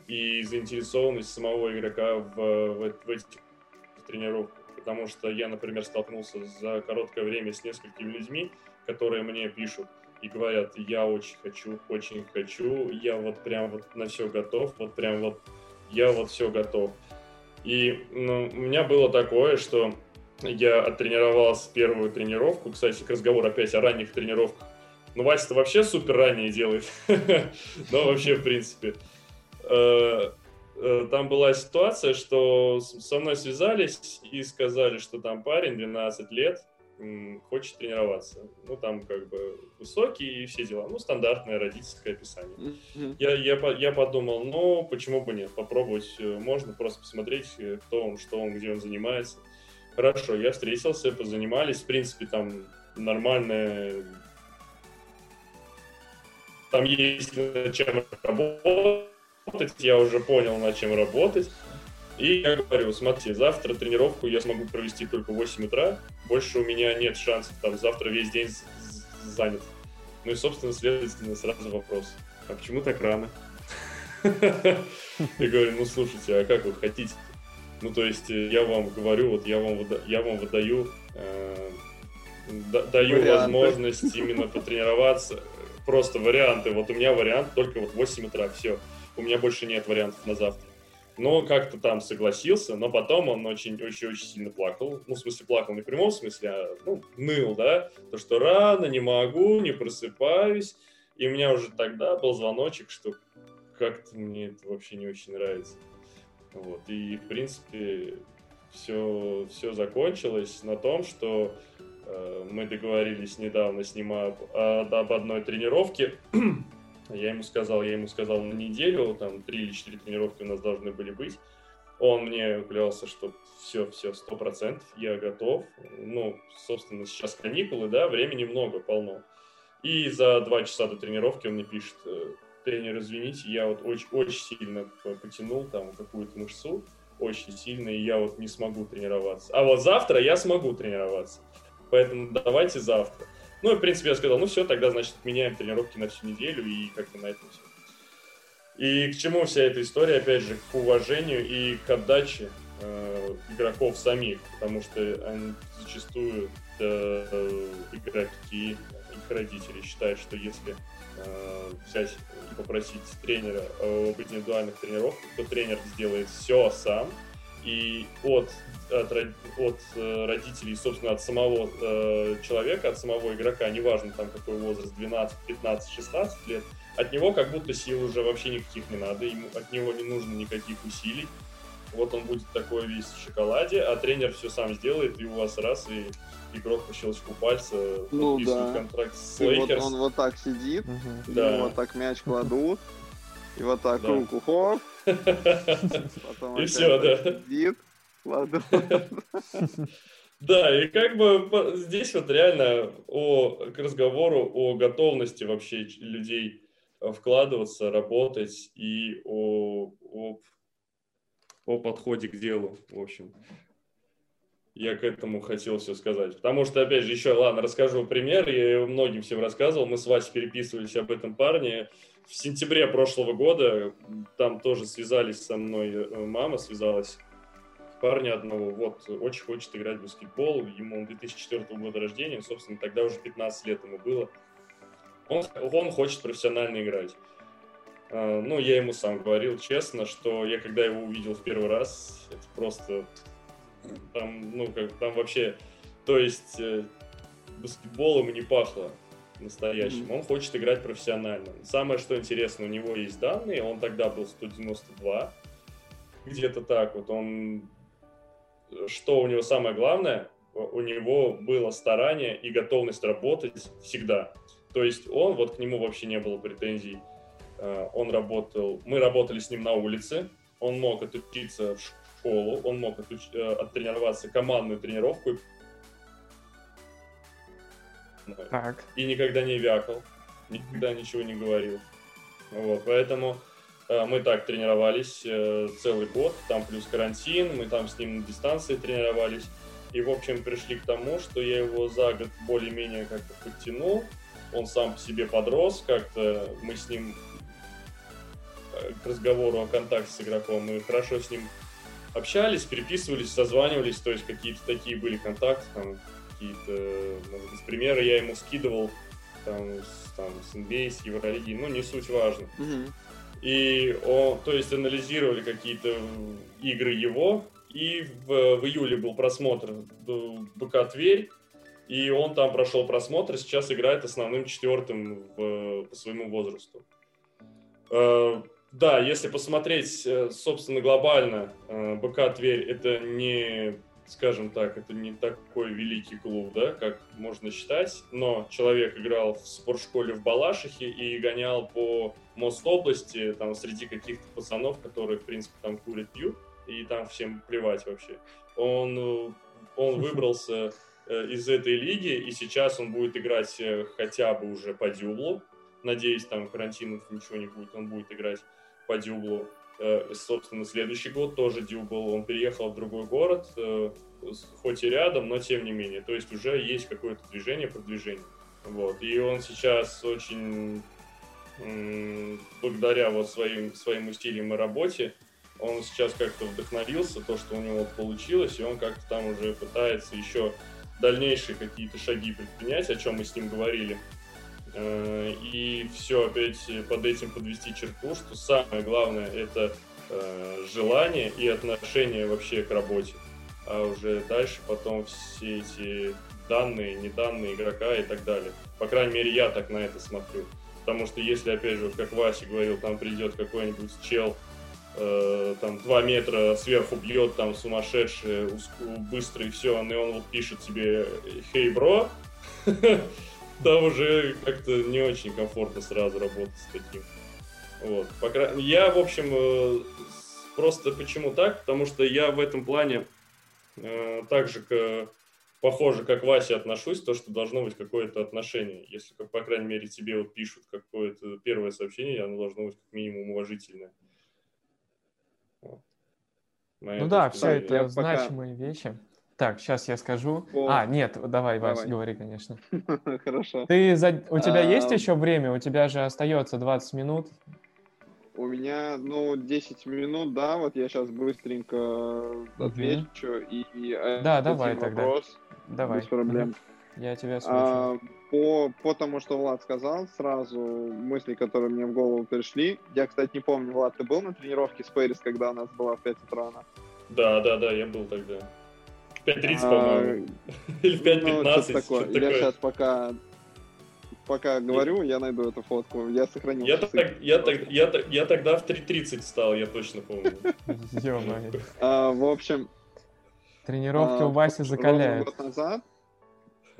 и заинтересованность самого игрока в, в, в этих тренировках потому что я, например, столкнулся за короткое время с несколькими людьми, которые мне пишут и говорят, я очень хочу, очень хочу, я вот прям вот на все готов, вот прям вот я вот все готов. И ну, у меня было такое, что я оттренировался первую тренировку, кстати, к разговору опять о ранних тренировках, Ну, Вася-то вообще супер ранее делает. Но вообще, в принципе. Э, э, там была ситуация, что со мной связались и сказали, что там парень 12 лет, хочет тренироваться. Ну, там как бы высокий и все дела. Ну, стандартное родительское описание. Mm-hmm. Я, я, я подумал, ну, почему бы нет, попробовать. Э, можно просто посмотреть, кто он, что он, где он занимается. Хорошо, я встретился, позанимались. В принципе, там нормальная там есть над чем работать, я уже понял, над чем работать. И я говорю, смотрите, завтра тренировку я смогу провести только в 8 утра, больше у меня нет шансов, там завтра весь день занят. Ну и, собственно, следовательно, сразу вопрос, а почему так рано? Я говорю, ну слушайте, а как вы хотите? Ну, то есть, э, я вам говорю, вот я вам, я вам выдаю, э, даю возможность именно потренироваться просто варианты. Вот у меня вариант только вот 8 утра, все. У меня больше нет вариантов на завтра. Но как-то там согласился, но потом он очень-очень-очень сильно плакал. Ну, в смысле, плакал не в прямом смысле, а ну, ныл, да? То, что рано, не могу, не просыпаюсь. И у меня уже тогда был звоночек, что как-то мне это вообще не очень нравится. Вот. И, в принципе, все, все закончилось на том, что Э, мы договорились недавно с ним об, об одной тренировке. Я ему сказал, я ему сказал на неделю, там три или четыре тренировки у нас должны были быть. Он мне клялся, что все, все, сто процентов, я готов. Ну, собственно, сейчас каникулы, да, времени много, полно. И за два часа до тренировки он мне пишет, «Э, тренер, извините, я вот очень, очень сильно потянул там какую-то мышцу, очень сильно, и я вот не смогу тренироваться. А вот завтра я смогу тренироваться поэтому давайте завтра. Ну, и, в принципе, я сказал, ну все, тогда, значит, меняем тренировки на всю неделю, и как-то на этом все. И к чему вся эта история, опять же, к уважению и к отдаче э, игроков самих, потому что они зачастую э, игроки, их родители считают, что если э, взять и попросить тренера об индивидуальных тренировках, то тренер сделает все сам, и от от, от э, родителей, собственно, от самого э, человека, от самого игрока, неважно там какой возраст, 12, 15, 16 лет, от него как будто сил уже вообще никаких не надо, ему, от него не нужно никаких усилий. Вот он будет такой весь в шоколаде, а тренер все сам сделает, и у вас раз, и игрок по щелчку пальца ну, да. контракт с Лейкерс. Вот он вот так сидит, угу. да. вот так мяч кладут, и вот так да. руку хоп, потом и все, да. сидит, Ладно. Да, и как бы здесь вот реально о, к разговору о готовности вообще людей вкладываться, работать и о, о, о подходе к делу, в общем. Я к этому хотел все сказать. Потому что, опять же, еще, ладно, расскажу пример. Я многим всем рассказывал. Мы с Васей переписывались об этом парне. В сентябре прошлого года там тоже связались со мной, э, мама связалась парня одного, вот, очень хочет играть в баскетбол, ему он 2004 года рождения, собственно, тогда уже 15 лет ему было. Он, он хочет профессионально играть. А, ну, я ему сам говорил честно, что я когда его увидел в первый раз, это просто там, ну, как там вообще, то есть э, баскетболом не пахло настоящим. Mm-hmm. Он хочет играть профессионально. Самое, что интересно, у него есть данные, он тогда был 192, где-то так вот, он что у него самое главное, у него было старание и готовность работать всегда. То есть он, вот к нему вообще не было претензий. Э, он работал, мы работали с ним на улице, он мог отучиться в школу, он мог отуч, э, оттренироваться командную тренировку. Так. И никогда не вякал, никогда ничего не говорил. Вот, поэтому мы так тренировались э, целый год, там плюс карантин, мы там с ним на дистанции тренировались. И, в общем, пришли к тому, что я его за год более-менее как-то подтянул. Он сам по себе подрос, как-то мы с ним э, к разговору о контакте с игроком, мы хорошо с ним общались, переписывались, созванивались, то есть какие-то такие были контакты, там какие-то, может быть, примеры я ему скидывал, там, с, там, с NBA, с Евролиги, ну, не суть важно. Mm-hmm. И он, то есть анализировали какие-то игры его. И в, в июле был просмотр БК Тверь. и он там прошел просмотр, сейчас играет основным четвертым в, по своему возрасту. Э, да, если посмотреть, э, собственно, глобально, э, БК Тверь это не, скажем так, это не такой великий клуб, да, как можно считать, но человек играл в спортшколе в Балашихе и гонял по Мостобласти, там, среди каких-то пацанов, которые, в принципе, там курят, пьют, и там всем плевать вообще. Он, он выбрался из этой лиги, и сейчас он будет играть хотя бы уже по дюблу, надеюсь, там карантинов ничего не будет, он будет играть по дюблу. Э, собственно, следующий год тоже дюбл, он переехал в другой город, э, хоть и рядом, но тем не менее. То есть уже есть какое-то движение, продвижение. Вот. И он сейчас очень, благодаря вот своим, своим усилиям и работе, он сейчас как-то вдохновился, то, что у него получилось, и он как-то там уже пытается еще дальнейшие какие-то шаги предпринять, о чем мы с ним говорили. Э, и все опять под этим подвести черту, что самое главное это э, желание и отношение вообще к работе. А уже дальше потом все эти данные, неданные игрока и так далее. По крайней мере, я так на это смотрю. Потому что если, опять же, как Вася говорил, там придет какой-нибудь чел, э, там, два метра сверху бьет, там, сумасшедший, быстрый, все, и он вот пишет тебе «Хей, бро!» там уже как-то не очень комфортно сразу работать с таким. Вот. Я, в общем, э, просто почему так? Потому что я в этом плане э, так же, к, похоже, как Вася отношусь, то, что должно быть какое-то отношение. Если, по крайней мере, тебе вот пишут какое-то первое сообщение, оно должно быть как минимум уважительное. Вот. ну да, все это значимые пока... вещи. Так, сейчас я скажу. О. А, нет, давай, давай. Вась, говори, конечно. Хорошо. Ты за... У тебя а... есть еще время? У тебя же остается 20 минут. У меня, ну, 10 минут, да, вот я сейчас быстренько отвечу. И, и да, давай тогда. Вопрос, давай. Без проблем. Я тебя слушаю. А, по, по тому, что Влад сказал, сразу мысли, которые мне в голову пришли. Я, кстати, не помню, Влад, ты был на тренировке с Пэрис, когда у нас была в 5 утра? Да, да, да, я был тогда. 5.30, а, по-моему. Или в 5.15. Ну, такое. Я сейчас пока пока говорю, я найду эту фотку. Я сохранил. Я, так, я, так, я, я тогда в 3.30 стал, я точно помню. А, в общем... Тренировки а, у Васи закаляют. год назад,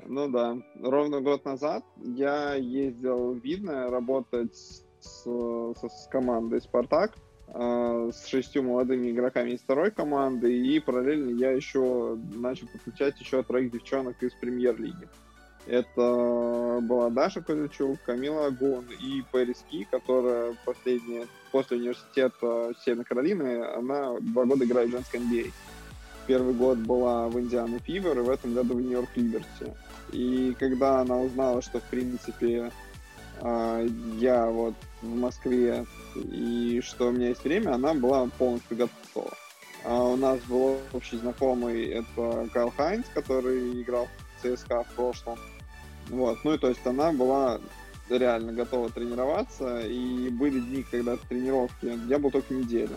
ну да, ровно год назад я ездил в Видно работать с, с, с командой «Спартак». Э, с шестью молодыми игроками из второй команды, и параллельно я еще начал подключать еще троих девчонок из премьер-лиги. Это была Даша Козячук, Камила Агун и Пэрис Ки, которая последняя, после университета Северной Каролины, она два года играет в женской NBA. Первый год была в Индиану Фивер, и в этом году в Нью-Йорк Либерти. И когда она узнала, что, в принципе, я вот в Москве и что у меня есть время, она была полностью готова. А у нас был общий знакомый, это Кайл Хайнс, который играл в ЦСКА в прошлом. Вот, ну и то есть она была реально готова тренироваться, и были дни, когда тренировки, я был только неделю,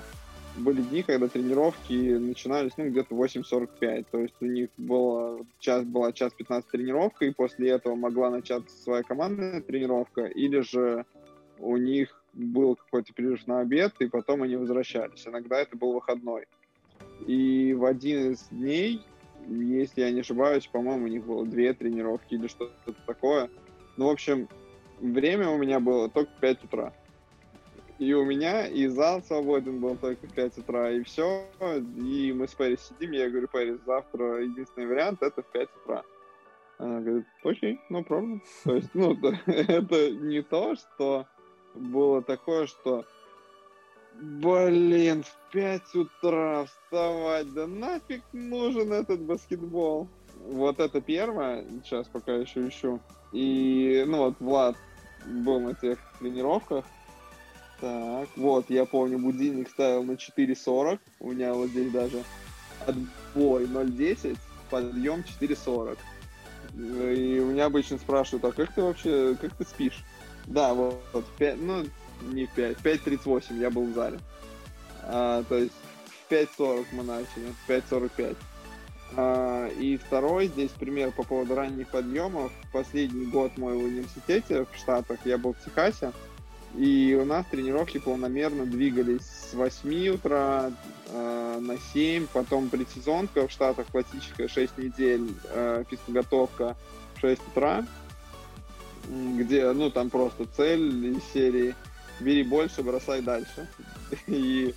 были дни, когда тренировки начинались, ну, где-то 8.45, то есть у них было, час, была час 15 тренировка, и после этого могла начаться своя командная тренировка, или же у них был какой-то перерыв на обед, и потом они возвращались. Иногда это был выходной. И в один из дней, если я не ошибаюсь, по-моему, у них было две тренировки или что-то такое. Ну, в общем, время у меня было только 5 утра. И у меня и зал свободен был только в 5 утра, и все. И мы с Пэрис сидим, я говорю, Пэрис, завтра единственный вариант это в 5 утра. Она говорит, окей, ну, no problem. То есть, ну, это не то, что было такое, что Блин, в 5 утра вставать, да нафиг нужен этот баскетбол. Вот это первое, сейчас пока еще ищу. И, ну вот, Влад был на тех тренировках. Так, вот, я помню, будильник ставил на 4.40. У меня вот здесь даже отбой 0.10, подъем 4.40. И у меня обычно спрашивают, а как ты вообще, как ты спишь? Да, вот, вот 5, ну, не 5, 5.38 я был в зале. А, то есть в 5.40 мы начали, в 5.45. А, и второй здесь пример по поводу ранних подъемов. Последний год мой в университете в Штатах, я был в Техасе, и у нас тренировки полномерно двигались с 8 утра э, на 7, потом предсезонка в Штатах классическая 6 недель, э, физподготовка в 6 утра, где, ну, там просто цель из серии «бери больше, бросай дальше». И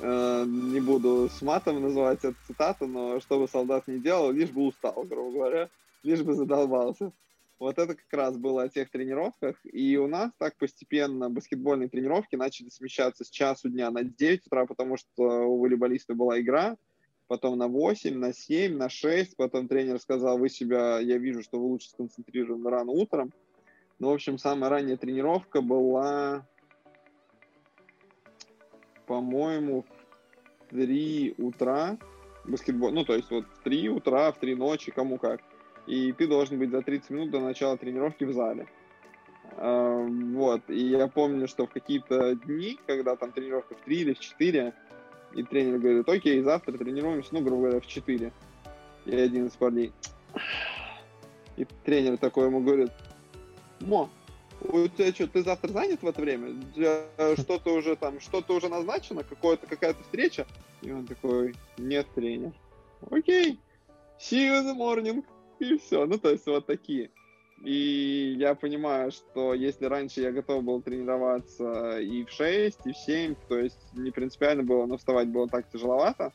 э, не буду с матом называть эту цитату, но что бы солдат не делал, лишь бы устал, грубо говоря, лишь бы задолбался. Вот это как раз было о тех тренировках, и у нас так постепенно баскетбольные тренировки начали смещаться с часу дня на 9 утра, потому что у волейболиста была игра, потом на 8, на 7, на 6, потом тренер сказал, вы себя, я вижу, что вы лучше сконцентрированы рано утром. Ну, в общем, самая ранняя тренировка была, по-моему, в 3 утра, баскетбол, ну, то есть вот в 3 утра, в 3 ночи, кому как и ты должен быть за 30 минут до начала тренировки в зале. А, вот, и я помню, что в какие-то дни, когда там тренировка в 3 или в 4, и тренер говорит, окей, завтра тренируемся, ну, грубо говоря, в 4. И один из парней. И тренер такой ему говорит, Мо, у тебя что, ты завтра занят в это время? Тебя что-то уже там, что-то уже назначено, какое-то, какая-то встреча? И он такой, нет, тренер. Окей, see you in the morning. И все. Ну, то есть вот такие. И я понимаю, что если раньше я готов был тренироваться и в 6, и в 7, то есть не принципиально было, но вставать было так тяжеловато,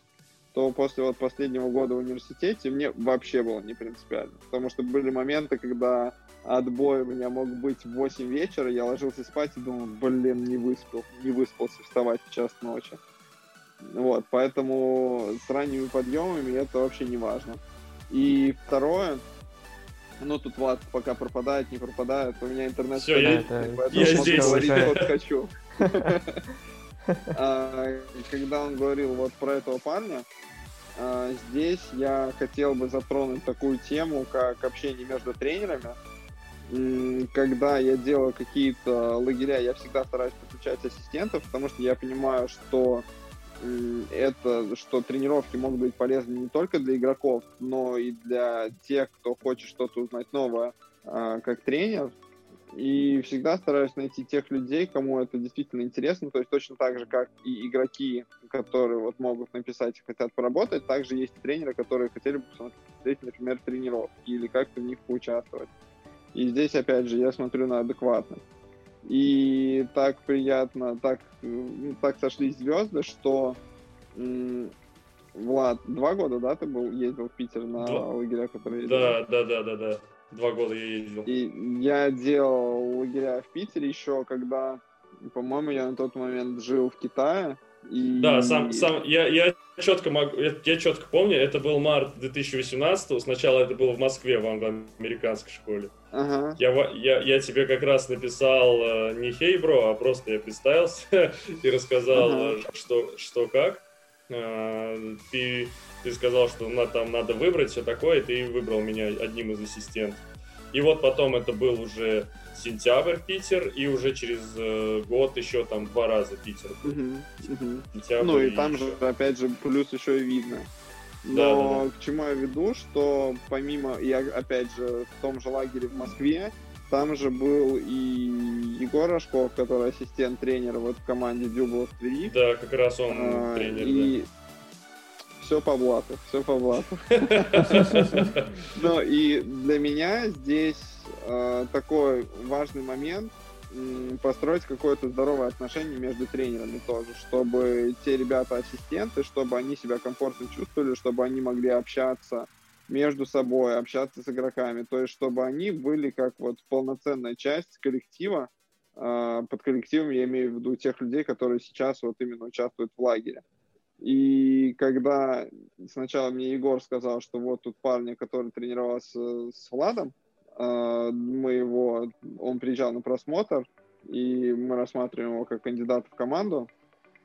то после вот последнего года в университете мне вообще было не принципиально. Потому что были моменты, когда отбой у меня мог быть в 8 вечера, я ложился спать и думал, блин, не выспал, не выспался вставать в час ночи. Вот, поэтому с ранними подъемами это вообще не важно. И второе, ну тут Влад пока пропадает, не пропадает, у меня интернет Все, я, поэтому я здесь. говорить, вот хочу. А, когда он говорил вот про этого парня, а, здесь я хотел бы затронуть такую тему, как общение между тренерами. Когда я делаю какие-то лагеря, я всегда стараюсь подключать ассистентов, потому что я понимаю, что это, что тренировки могут быть полезны не только для игроков, но и для тех, кто хочет что-то узнать новое, а, как тренер. И всегда стараюсь найти тех людей, кому это действительно интересно. То есть точно так же, как и игроки, которые вот могут написать и хотят поработать, также есть тренеры, которые хотели бы посмотреть, например, тренировки или как-то в них поучаствовать. И здесь, опять же, я смотрю на адекватность. И так приятно, так, ну, так сошлись звезды, что Влад, два года, да, ты был, ездил в Питер на два... лагеря, которые Да, да, да, да, да. Два года я ездил. И я делал лагеря в Питере еще, когда, по-моему, я на тот момент жил в Китае. И... Да, сам, сам, я, я четко могу, я, я четко помню, это был март 2018 сначала это было в Москве, в англо-американской школе. Ага. Я, я, я тебе как раз написал э, не хей, бро, а просто я представился и рассказал, ага. Э, что, что как. Э, ты, ты сказал, что на, там надо выбрать все такое, и ты выбрал меня одним из ассистентов. И вот потом это был уже сентябрь Питер, и уже через э, год еще там два раза Питер. Угу, угу. ну и, и там еще... же, опять же, плюс еще и видно. Но да, да, да. к чему я веду, что помимо, я опять же в том же лагере в Москве, там же был и Егор Рожков, который ассистент тренера вот в команде Дюбла в Твери. Да, как раз он а, тренер, и... да все по блату, все по блату. Ну и для меня здесь э, такой важный момент построить какое-то здоровое отношение между тренерами тоже, чтобы те ребята-ассистенты, чтобы они себя комфортно чувствовали, чтобы они могли общаться между собой, общаться с игроками, то есть чтобы они были как вот полноценная часть коллектива, э, под коллективом я имею в виду тех людей, которые сейчас вот именно участвуют в лагере. И когда сначала мне Егор сказал, что вот тут парня, который тренировался с Владом, а, мы его, он приезжал на просмотр, и мы рассматриваем его как кандидата в команду.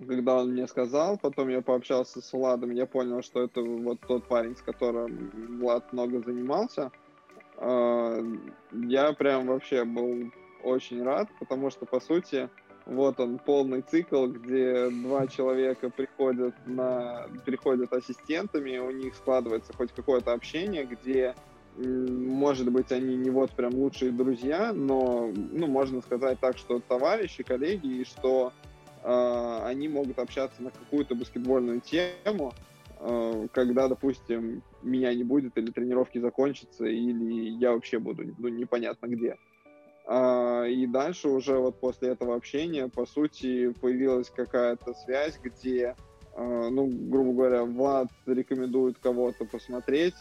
Когда он мне сказал, потом я пообщался с Владом, я понял, что это вот тот парень, с которым Влад много занимался. А, я прям вообще был очень рад, потому что, по сути, вот он полный цикл, где два человека приходят на приходят ассистентами, у них складывается хоть какое-то общение, где может быть, они не вот прям лучшие друзья, но, ну, можно сказать так, что товарищи, коллеги, и что э, они могут общаться на какую-то баскетбольную тему, э, когда, допустим, меня не будет, или тренировки закончатся, или я вообще буду, ну, непонятно где. Э, и дальше уже вот после этого общения, по сути, появилась какая-то связь, где а, ну, грубо говоря, Влад рекомендует кого-то посмотреть,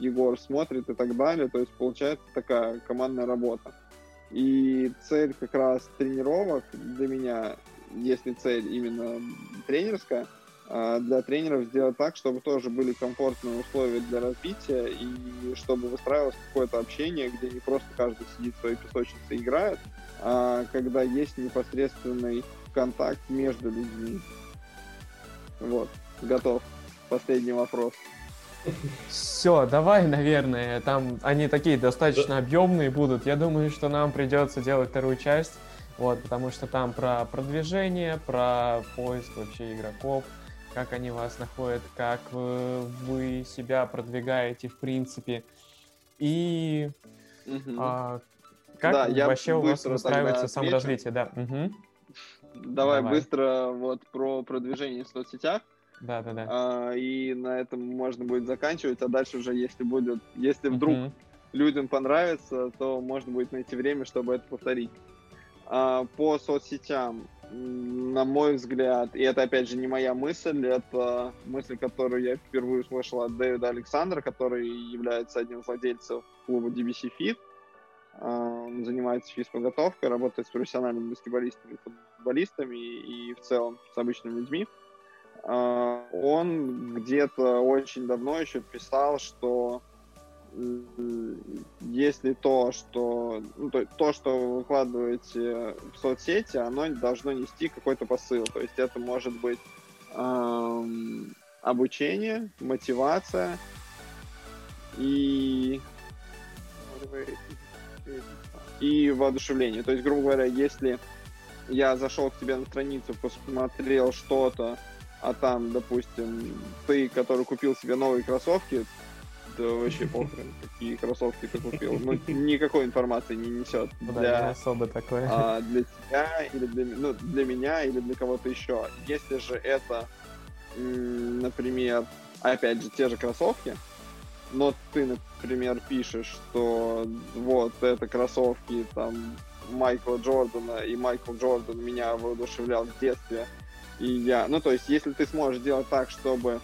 Егор смотрит и так далее. То есть получается такая командная работа. И цель как раз тренировок для меня, если цель именно тренерская, а, для тренеров сделать так, чтобы тоже были комфортные условия для развития и чтобы выстраивалось какое-то общение, где не просто каждый сидит в своей песочнице и играет, а когда есть непосредственный контакт между людьми. Вот, готов. Последний вопрос. Все, давай, наверное, там они такие достаточно объемные будут. Я думаю, что нам придется делать вторую часть, вот, потому что там про продвижение, про поиск вообще игроков, как они вас находят, как вы себя продвигаете в принципе, и угу. а, как да, вообще у вас выстраивается саморазвитие, да. Угу. Давай, Давай быстро вот про продвижение в соцсетях. Да, да, да. А, и на этом можно будет заканчивать, а дальше уже, если будет, если вдруг uh-huh. людям понравится, то можно будет найти время, чтобы это повторить. А, по соцсетям, на мой взгляд, и это опять же не моя мысль, это мысль, которую я впервые услышал от Дэвида Александра, который является одним из владельцев клуба DBC Fit. А, он занимается физподготовкой, работает с профессиональными баскетболистами, футболистами и в целом с обычными людьми. А, он где-то очень давно еще писал, что если то, что ну, то, то, что вы выкладываете в соцсети, оно должно нести какой-то посыл. То есть это может быть эм, обучение, мотивация и и воодушевление. То есть, грубо говоря, если я зашел к тебе на страницу, посмотрел что-то, а там, допустим, ты, который купил себе новые кроссовки, да вообще похрен, какие кроссовки ты купил. Ну, никакой информации не несет. Для, да, особо такое. А, для тебя или для, ну, для меня или для кого-то еще. Если же это, например, опять же, те же кроссовки, но ты, например, пишешь, что вот это кроссовки там Майкла Джордана, и Майкл Джордан меня воодушевлял в детстве, и я... Ну, то есть, если ты сможешь сделать так, чтобы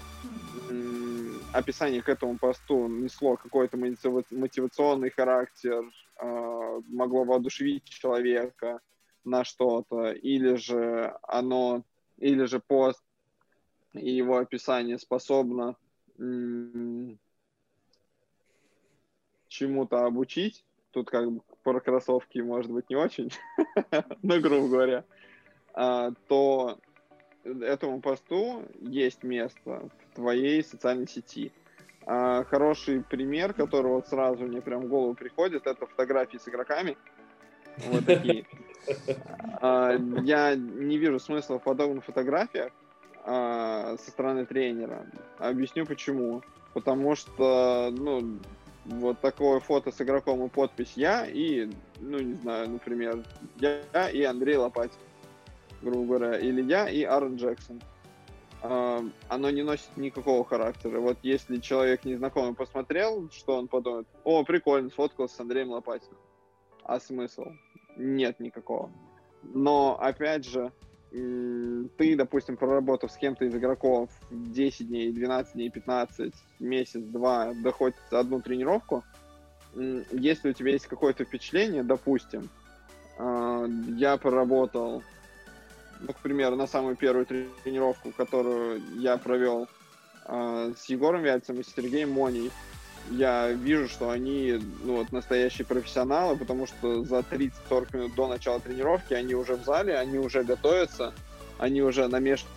описание к этому посту несло какой-то мотивационный характер, э- могло воодушевить человека на что-то, или же оно, или же пост и его описание способно чему-то обучить, тут как бы про кроссовки может быть не очень, но грубо говоря, а, то этому посту есть место в твоей социальной сети. А, хороший пример, который вот сразу мне прям в голову приходит, это фотографии с игроками. Вот такие. А, я не вижу смысла в подобных фотографиях со стороны тренера. Объясню почему. Потому что, ну, вот такое фото с игроком и подпись я и, ну, не знаю, например, я и Андрей Лопатин, грубо говоря, или я и Аарон Джексон. А, оно не носит никакого характера. Вот если человек незнакомый посмотрел, что он подумает, о, прикольно, сфоткался с Андреем Лопатиным. А смысл? Нет никакого. Но, опять же, ты, допустим, проработав с кем-то из игроков 10 дней, 12 дней, 15, месяц, два, доходит одну тренировку, если у тебя есть какое-то впечатление, допустим, а, я проработал, ну, к примеру, на самую первую тренировку, которую я провел а, с Егором Вяльцем и Сергеем Моней, я вижу, что они ну, вот, настоящие профессионалы, потому что за 30-40 минут до начала тренировки они уже в зале, они уже готовятся, они уже намешивают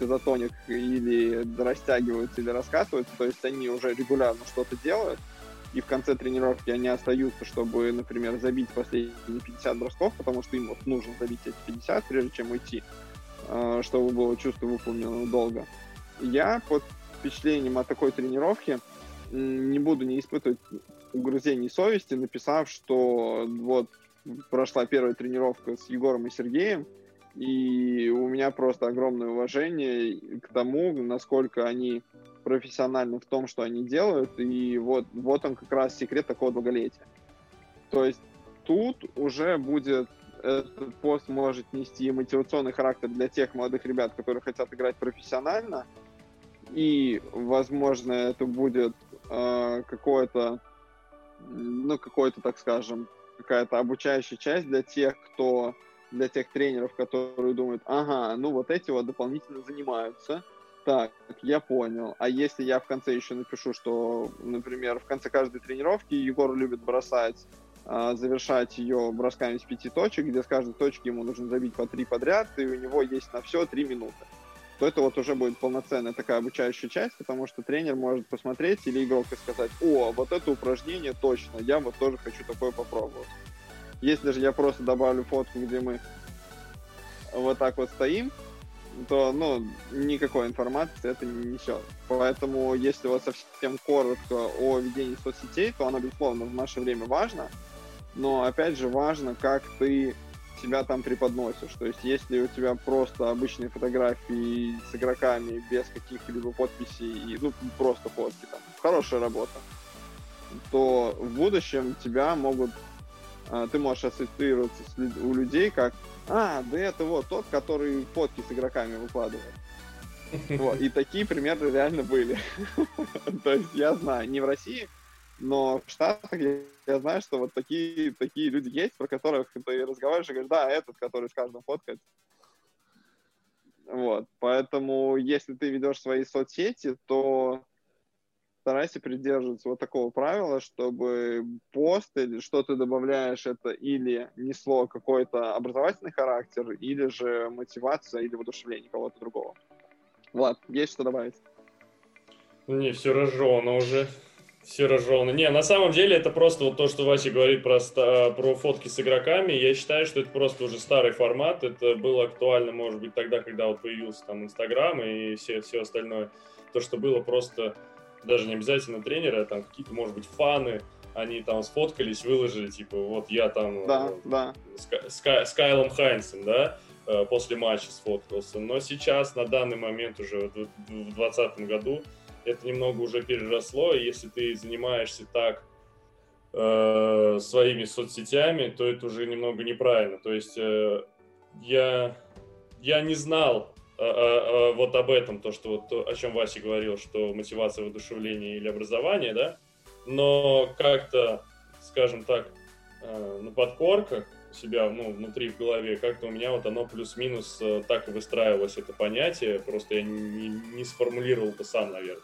изотоник или растягиваются, или раскатываются, то есть они уже регулярно что-то делают. И в конце тренировки они остаются, чтобы, например, забить последние 50 бросков, потому что им вот нужно забить эти 50, прежде чем уйти, э, чтобы было чувство выполненного долга. Я под впечатлением от такой тренировки не буду не испытывать угрызений совести, написав, что вот прошла первая тренировка с Егором и Сергеем, и у меня просто огромное уважение к тому, насколько они профессиональны в том, что они делают, и вот, вот он как раз секрет такого долголетия. То есть тут уже будет этот пост может нести мотивационный характер для тех молодых ребят, которые хотят играть профессионально, и, возможно, это будет э, какое-то, ну, какой-то, так скажем, какая-то обучающая часть для тех, кто, для тех тренеров, которые думают, ага, ну вот эти вот дополнительно занимаются, так, я понял. А если я в конце еще напишу, что, например, в конце каждой тренировки Егор любит бросать, э, завершать ее бросками с пяти точек, где с каждой точки ему нужно забить по три подряд, и у него есть на все три минуты то это вот уже будет полноценная такая обучающая часть, потому что тренер может посмотреть или игрок и сказать, о, вот это упражнение точно, я вот тоже хочу такое попробовать. Если же я просто добавлю фотку, где мы вот так вот стоим, то, ну, никакой информации это не несет. Поэтому, если вот совсем коротко о ведении соцсетей, то оно, безусловно, в наше время важно, но, опять же, важно, как ты себя там преподносишь. То есть, если у тебя просто обычные фотографии с игроками без каких-либо подписей, ну, просто фотки, там, хорошая работа, то в будущем тебя могут, ты можешь ассоциироваться с, у людей как, а, да это вот тот, который фотки с игроками выкладывает. Вот, и такие примеры реально были. То есть я знаю, не в России, но в Штатах я, я знаю, что вот такие, такие люди есть, про которых ты разговариваешь и говоришь, да, этот, который с каждым фоткает. Вот, поэтому если ты ведешь свои соцсети, то старайся придерживаться вот такого правила, чтобы пост или что ты добавляешь, это или несло какой-то образовательный характер, или же мотивация, или воодушевление кого-то другого. Влад, есть что добавить? Не, все рожено уже. Серо-желтый. Не, на самом деле это просто вот то, что Вася говорит про, про фотки с игроками. Я считаю, что это просто уже старый формат. Это было актуально, может быть, тогда, когда вот появился там Инстаграм и все, все остальное. То, что было просто даже не обязательно тренеры, а там какие-то, может быть, фаны, они там сфоткались, выложили, типа, вот я там да, э, да. С, с, с Кайлом Хайнсом, да, э, после матча сфоткался. Но сейчас, на данный момент, уже в 2020 году, это немного уже переросло, и если ты занимаешься так э, своими соцсетями, то это уже немного неправильно. То есть э, я, я не знал э, э, э, вот об этом, то, что вот о чем Вася говорил, что мотивация воодушевления или образование, да, но как-то, скажем так, на подкорках себя, ну, внутри в голове, как-то у меня вот оно плюс-минус э, так и выстраивалось, это понятие, просто я не, не сформулировал это сам, наверное.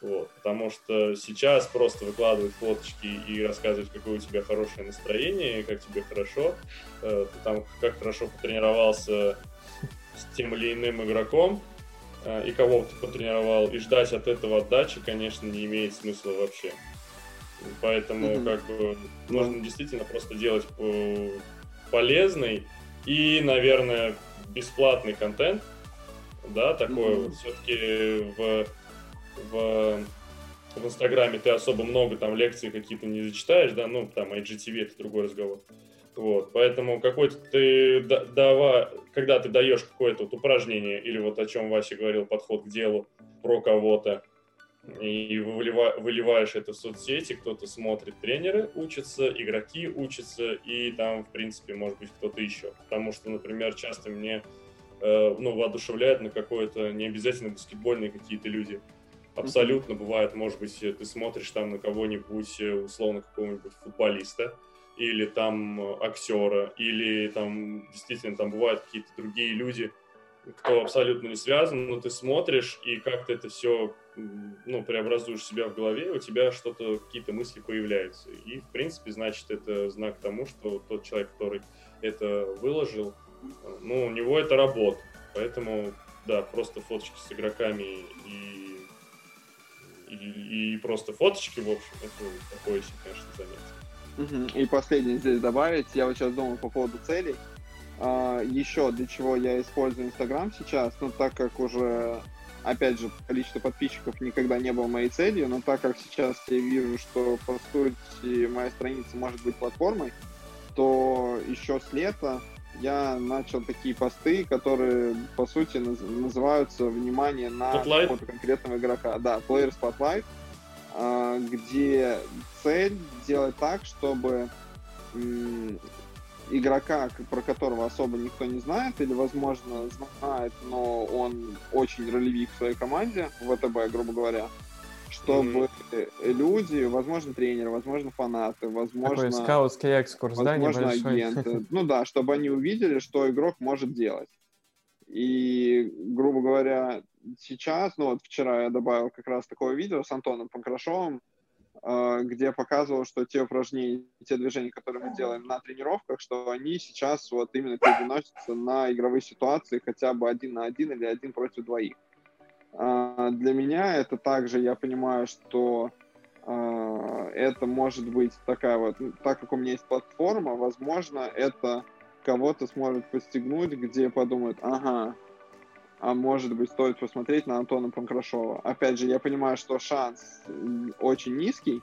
Вот, потому что сейчас просто выкладывать фоточки и рассказывать, какое у тебя хорошее настроение, как тебе хорошо, э, ты там как хорошо потренировался с тем или иным игроком, э, и кого ты потренировал, и ждать от этого отдачи, конечно, не имеет смысла вообще. Поэтому mm-hmm. как бы нужно действительно просто делать полезный и, наверное, бесплатный контент, да, такой mm-hmm. вот все-таки в в, в Инстаграме ты особо много там лекций какие-то не зачитаешь, да, ну, там IGTV это другой разговор. Вот, поэтому какой-то ты дава, когда ты даешь какое-то вот упражнение или вот о чем Вася говорил, подход к делу про кого-то, и вылива, выливаешь это в соцсети, кто-то смотрит, тренеры учатся, игроки учатся, и там, в принципе, может быть, кто-то еще. Потому что, например, часто мне э, ну, воодушевляют на какое-то не обязательно баскетбольные какие-то люди. Абсолютно бывает, может быть, ты смотришь там на кого-нибудь, э, условно, какого-нибудь футболиста, или там э, актера, или там действительно там бывают какие-то другие люди, кто абсолютно не связан, но ты смотришь и как-то это все ну, преобразуешь себя в голове, у тебя что-то, какие-то мысли появляются. И, в принципе, значит, это знак тому, что тот человек, который это выложил, ну, у него это работа. Поэтому, да, просто фоточки с игроками и и, и просто фоточки, в общем, это такое конечно, занятие. И последнее здесь добавить, я вот сейчас думаю по поводу целей. А, еще для чего я использую Инстаграм сейчас, ну так как уже, опять же, количество подписчиков никогда не было моей целью, но так как сейчас я вижу, что по сути моя страница может быть платформой, то еще с лета я начал такие посты, которые, по сути, наз- называются «Внимание на какого-то конкретного игрока». Да, Player Spotlight, где цель сделать так, чтобы игрока, про которого особо никто не знает, или, возможно, знает, но он очень ролевик в своей команде, в ВТБ, грубо говоря, чтобы mm-hmm. люди, возможно, тренеры, возможно, фанаты, возможно... Такой скаутский экскурс, возможно, да, агенты. Ну да, чтобы они увидели, что игрок может делать. И, грубо говоря, сейчас, ну вот вчера я добавил как раз такое видео с Антоном Панкрашовым, а, где показывал, что те упражнения, те движения, которые мы делаем на тренировках, что они сейчас вот именно переносятся на игровые ситуации хотя бы один на один или один против двоих. А, для меня это также, я понимаю, что а, это может быть такая вот, ну, так как у меня есть платформа, возможно, это кого-то сможет подстегнуть, где подумают, ага, а может быть, стоит посмотреть на Антона Панкрашова. Опять же, я понимаю, что шанс очень низкий,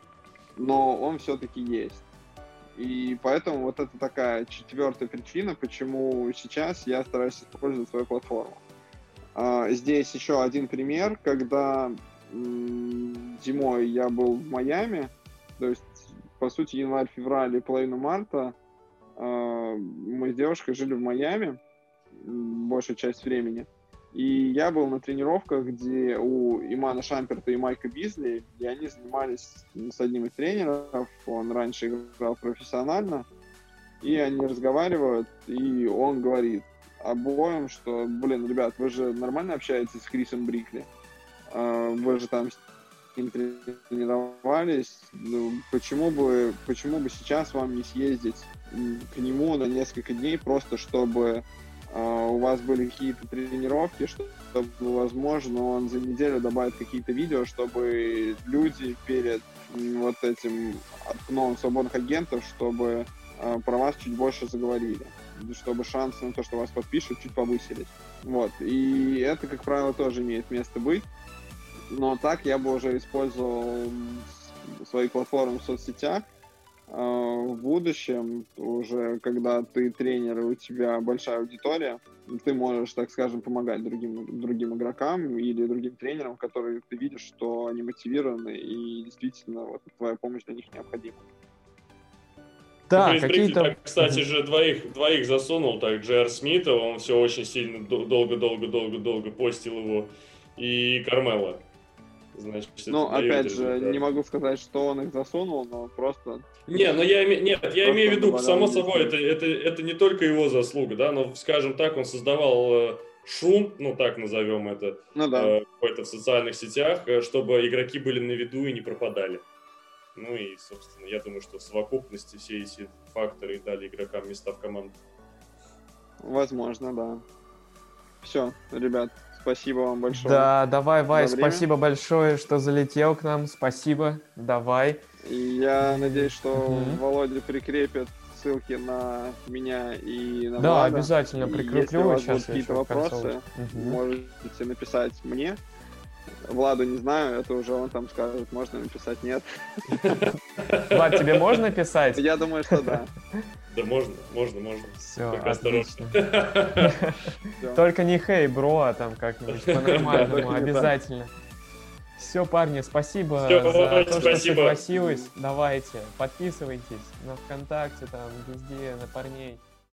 но он все-таки есть. И поэтому вот это такая четвертая причина, почему сейчас я стараюсь использовать свою платформу. А, здесь еще один пример, когда зимой я был в Майами, то есть, по сути, январь, февраль и половину марта а, мы с девушкой жили в Майами большую часть времени. И я был на тренировках, где у Имана Шамперта и Майка Бизли, и они занимались с одним из тренеров, он раньше играл профессионально, и они разговаривают, и он говорит, обоим, что, блин, ребят, вы же нормально общаетесь с Крисом Брикли, а, вы же там с ним тренировались, ну, почему бы, почему бы сейчас вам не съездить к нему на несколько дней, просто чтобы у вас были какие-то тренировки, чтобы, возможно, он за неделю добавит какие-то видео, чтобы люди перед вот этим окном свободных агентов, чтобы а, про вас чуть больше заговорили чтобы шансы на то, что вас подпишут, чуть повысились. Вот. И это, как правило, тоже имеет место быть. Но так я бы уже использовал свои платформы в соцсетях. А, в будущем, уже когда ты тренер и у тебя большая аудитория, ты можешь, так скажем, помогать другим, другим игрокам или другим тренерам, которые ты видишь, что они мотивированы и действительно вот, твоя помощь для них необходима. Да, ну, какие-то... Так, кстати же, двоих, двоих засунул, так, Джер Смита, он все очень сильно долго-долго-долго-долго постил его, и Кармела. Значит, ну, опять же, результат. не могу сказать, что он их засунул, но просто... Не, ну я, нет, я имею в виду, само собой, это, это, это не только его заслуга, да, но, скажем так, он создавал э, шум, ну так назовем это, ну, да. э, какой-то в социальных сетях, э, чтобы игроки были на виду и не пропадали. Ну и, собственно, я думаю, что в совокупности все эти факторы дали игрокам места в команду. Возможно, да. Все, ребят, спасибо вам большое. Да, давай, Вай, спасибо большое, что залетел к нам. Спасибо, давай. И я надеюсь, что mm Володя прикрепит ссылки на меня и на Да, Влада. обязательно прикреплю. Если у вас будут какие-то вопросы, угу. можете написать мне. Владу не знаю, это уже он там скажет, можно написать нет. Влад, тебе можно писать? Я думаю, что да. Да можно, можно, можно. Все, Только отлично. Только не хей, бро, а там как-нибудь по-нормальному, обязательно. Все, парни, спасибо Все, за то, спасибо. что согласилась. Давайте, подписывайтесь на ВКонтакте, там, везде, на парней.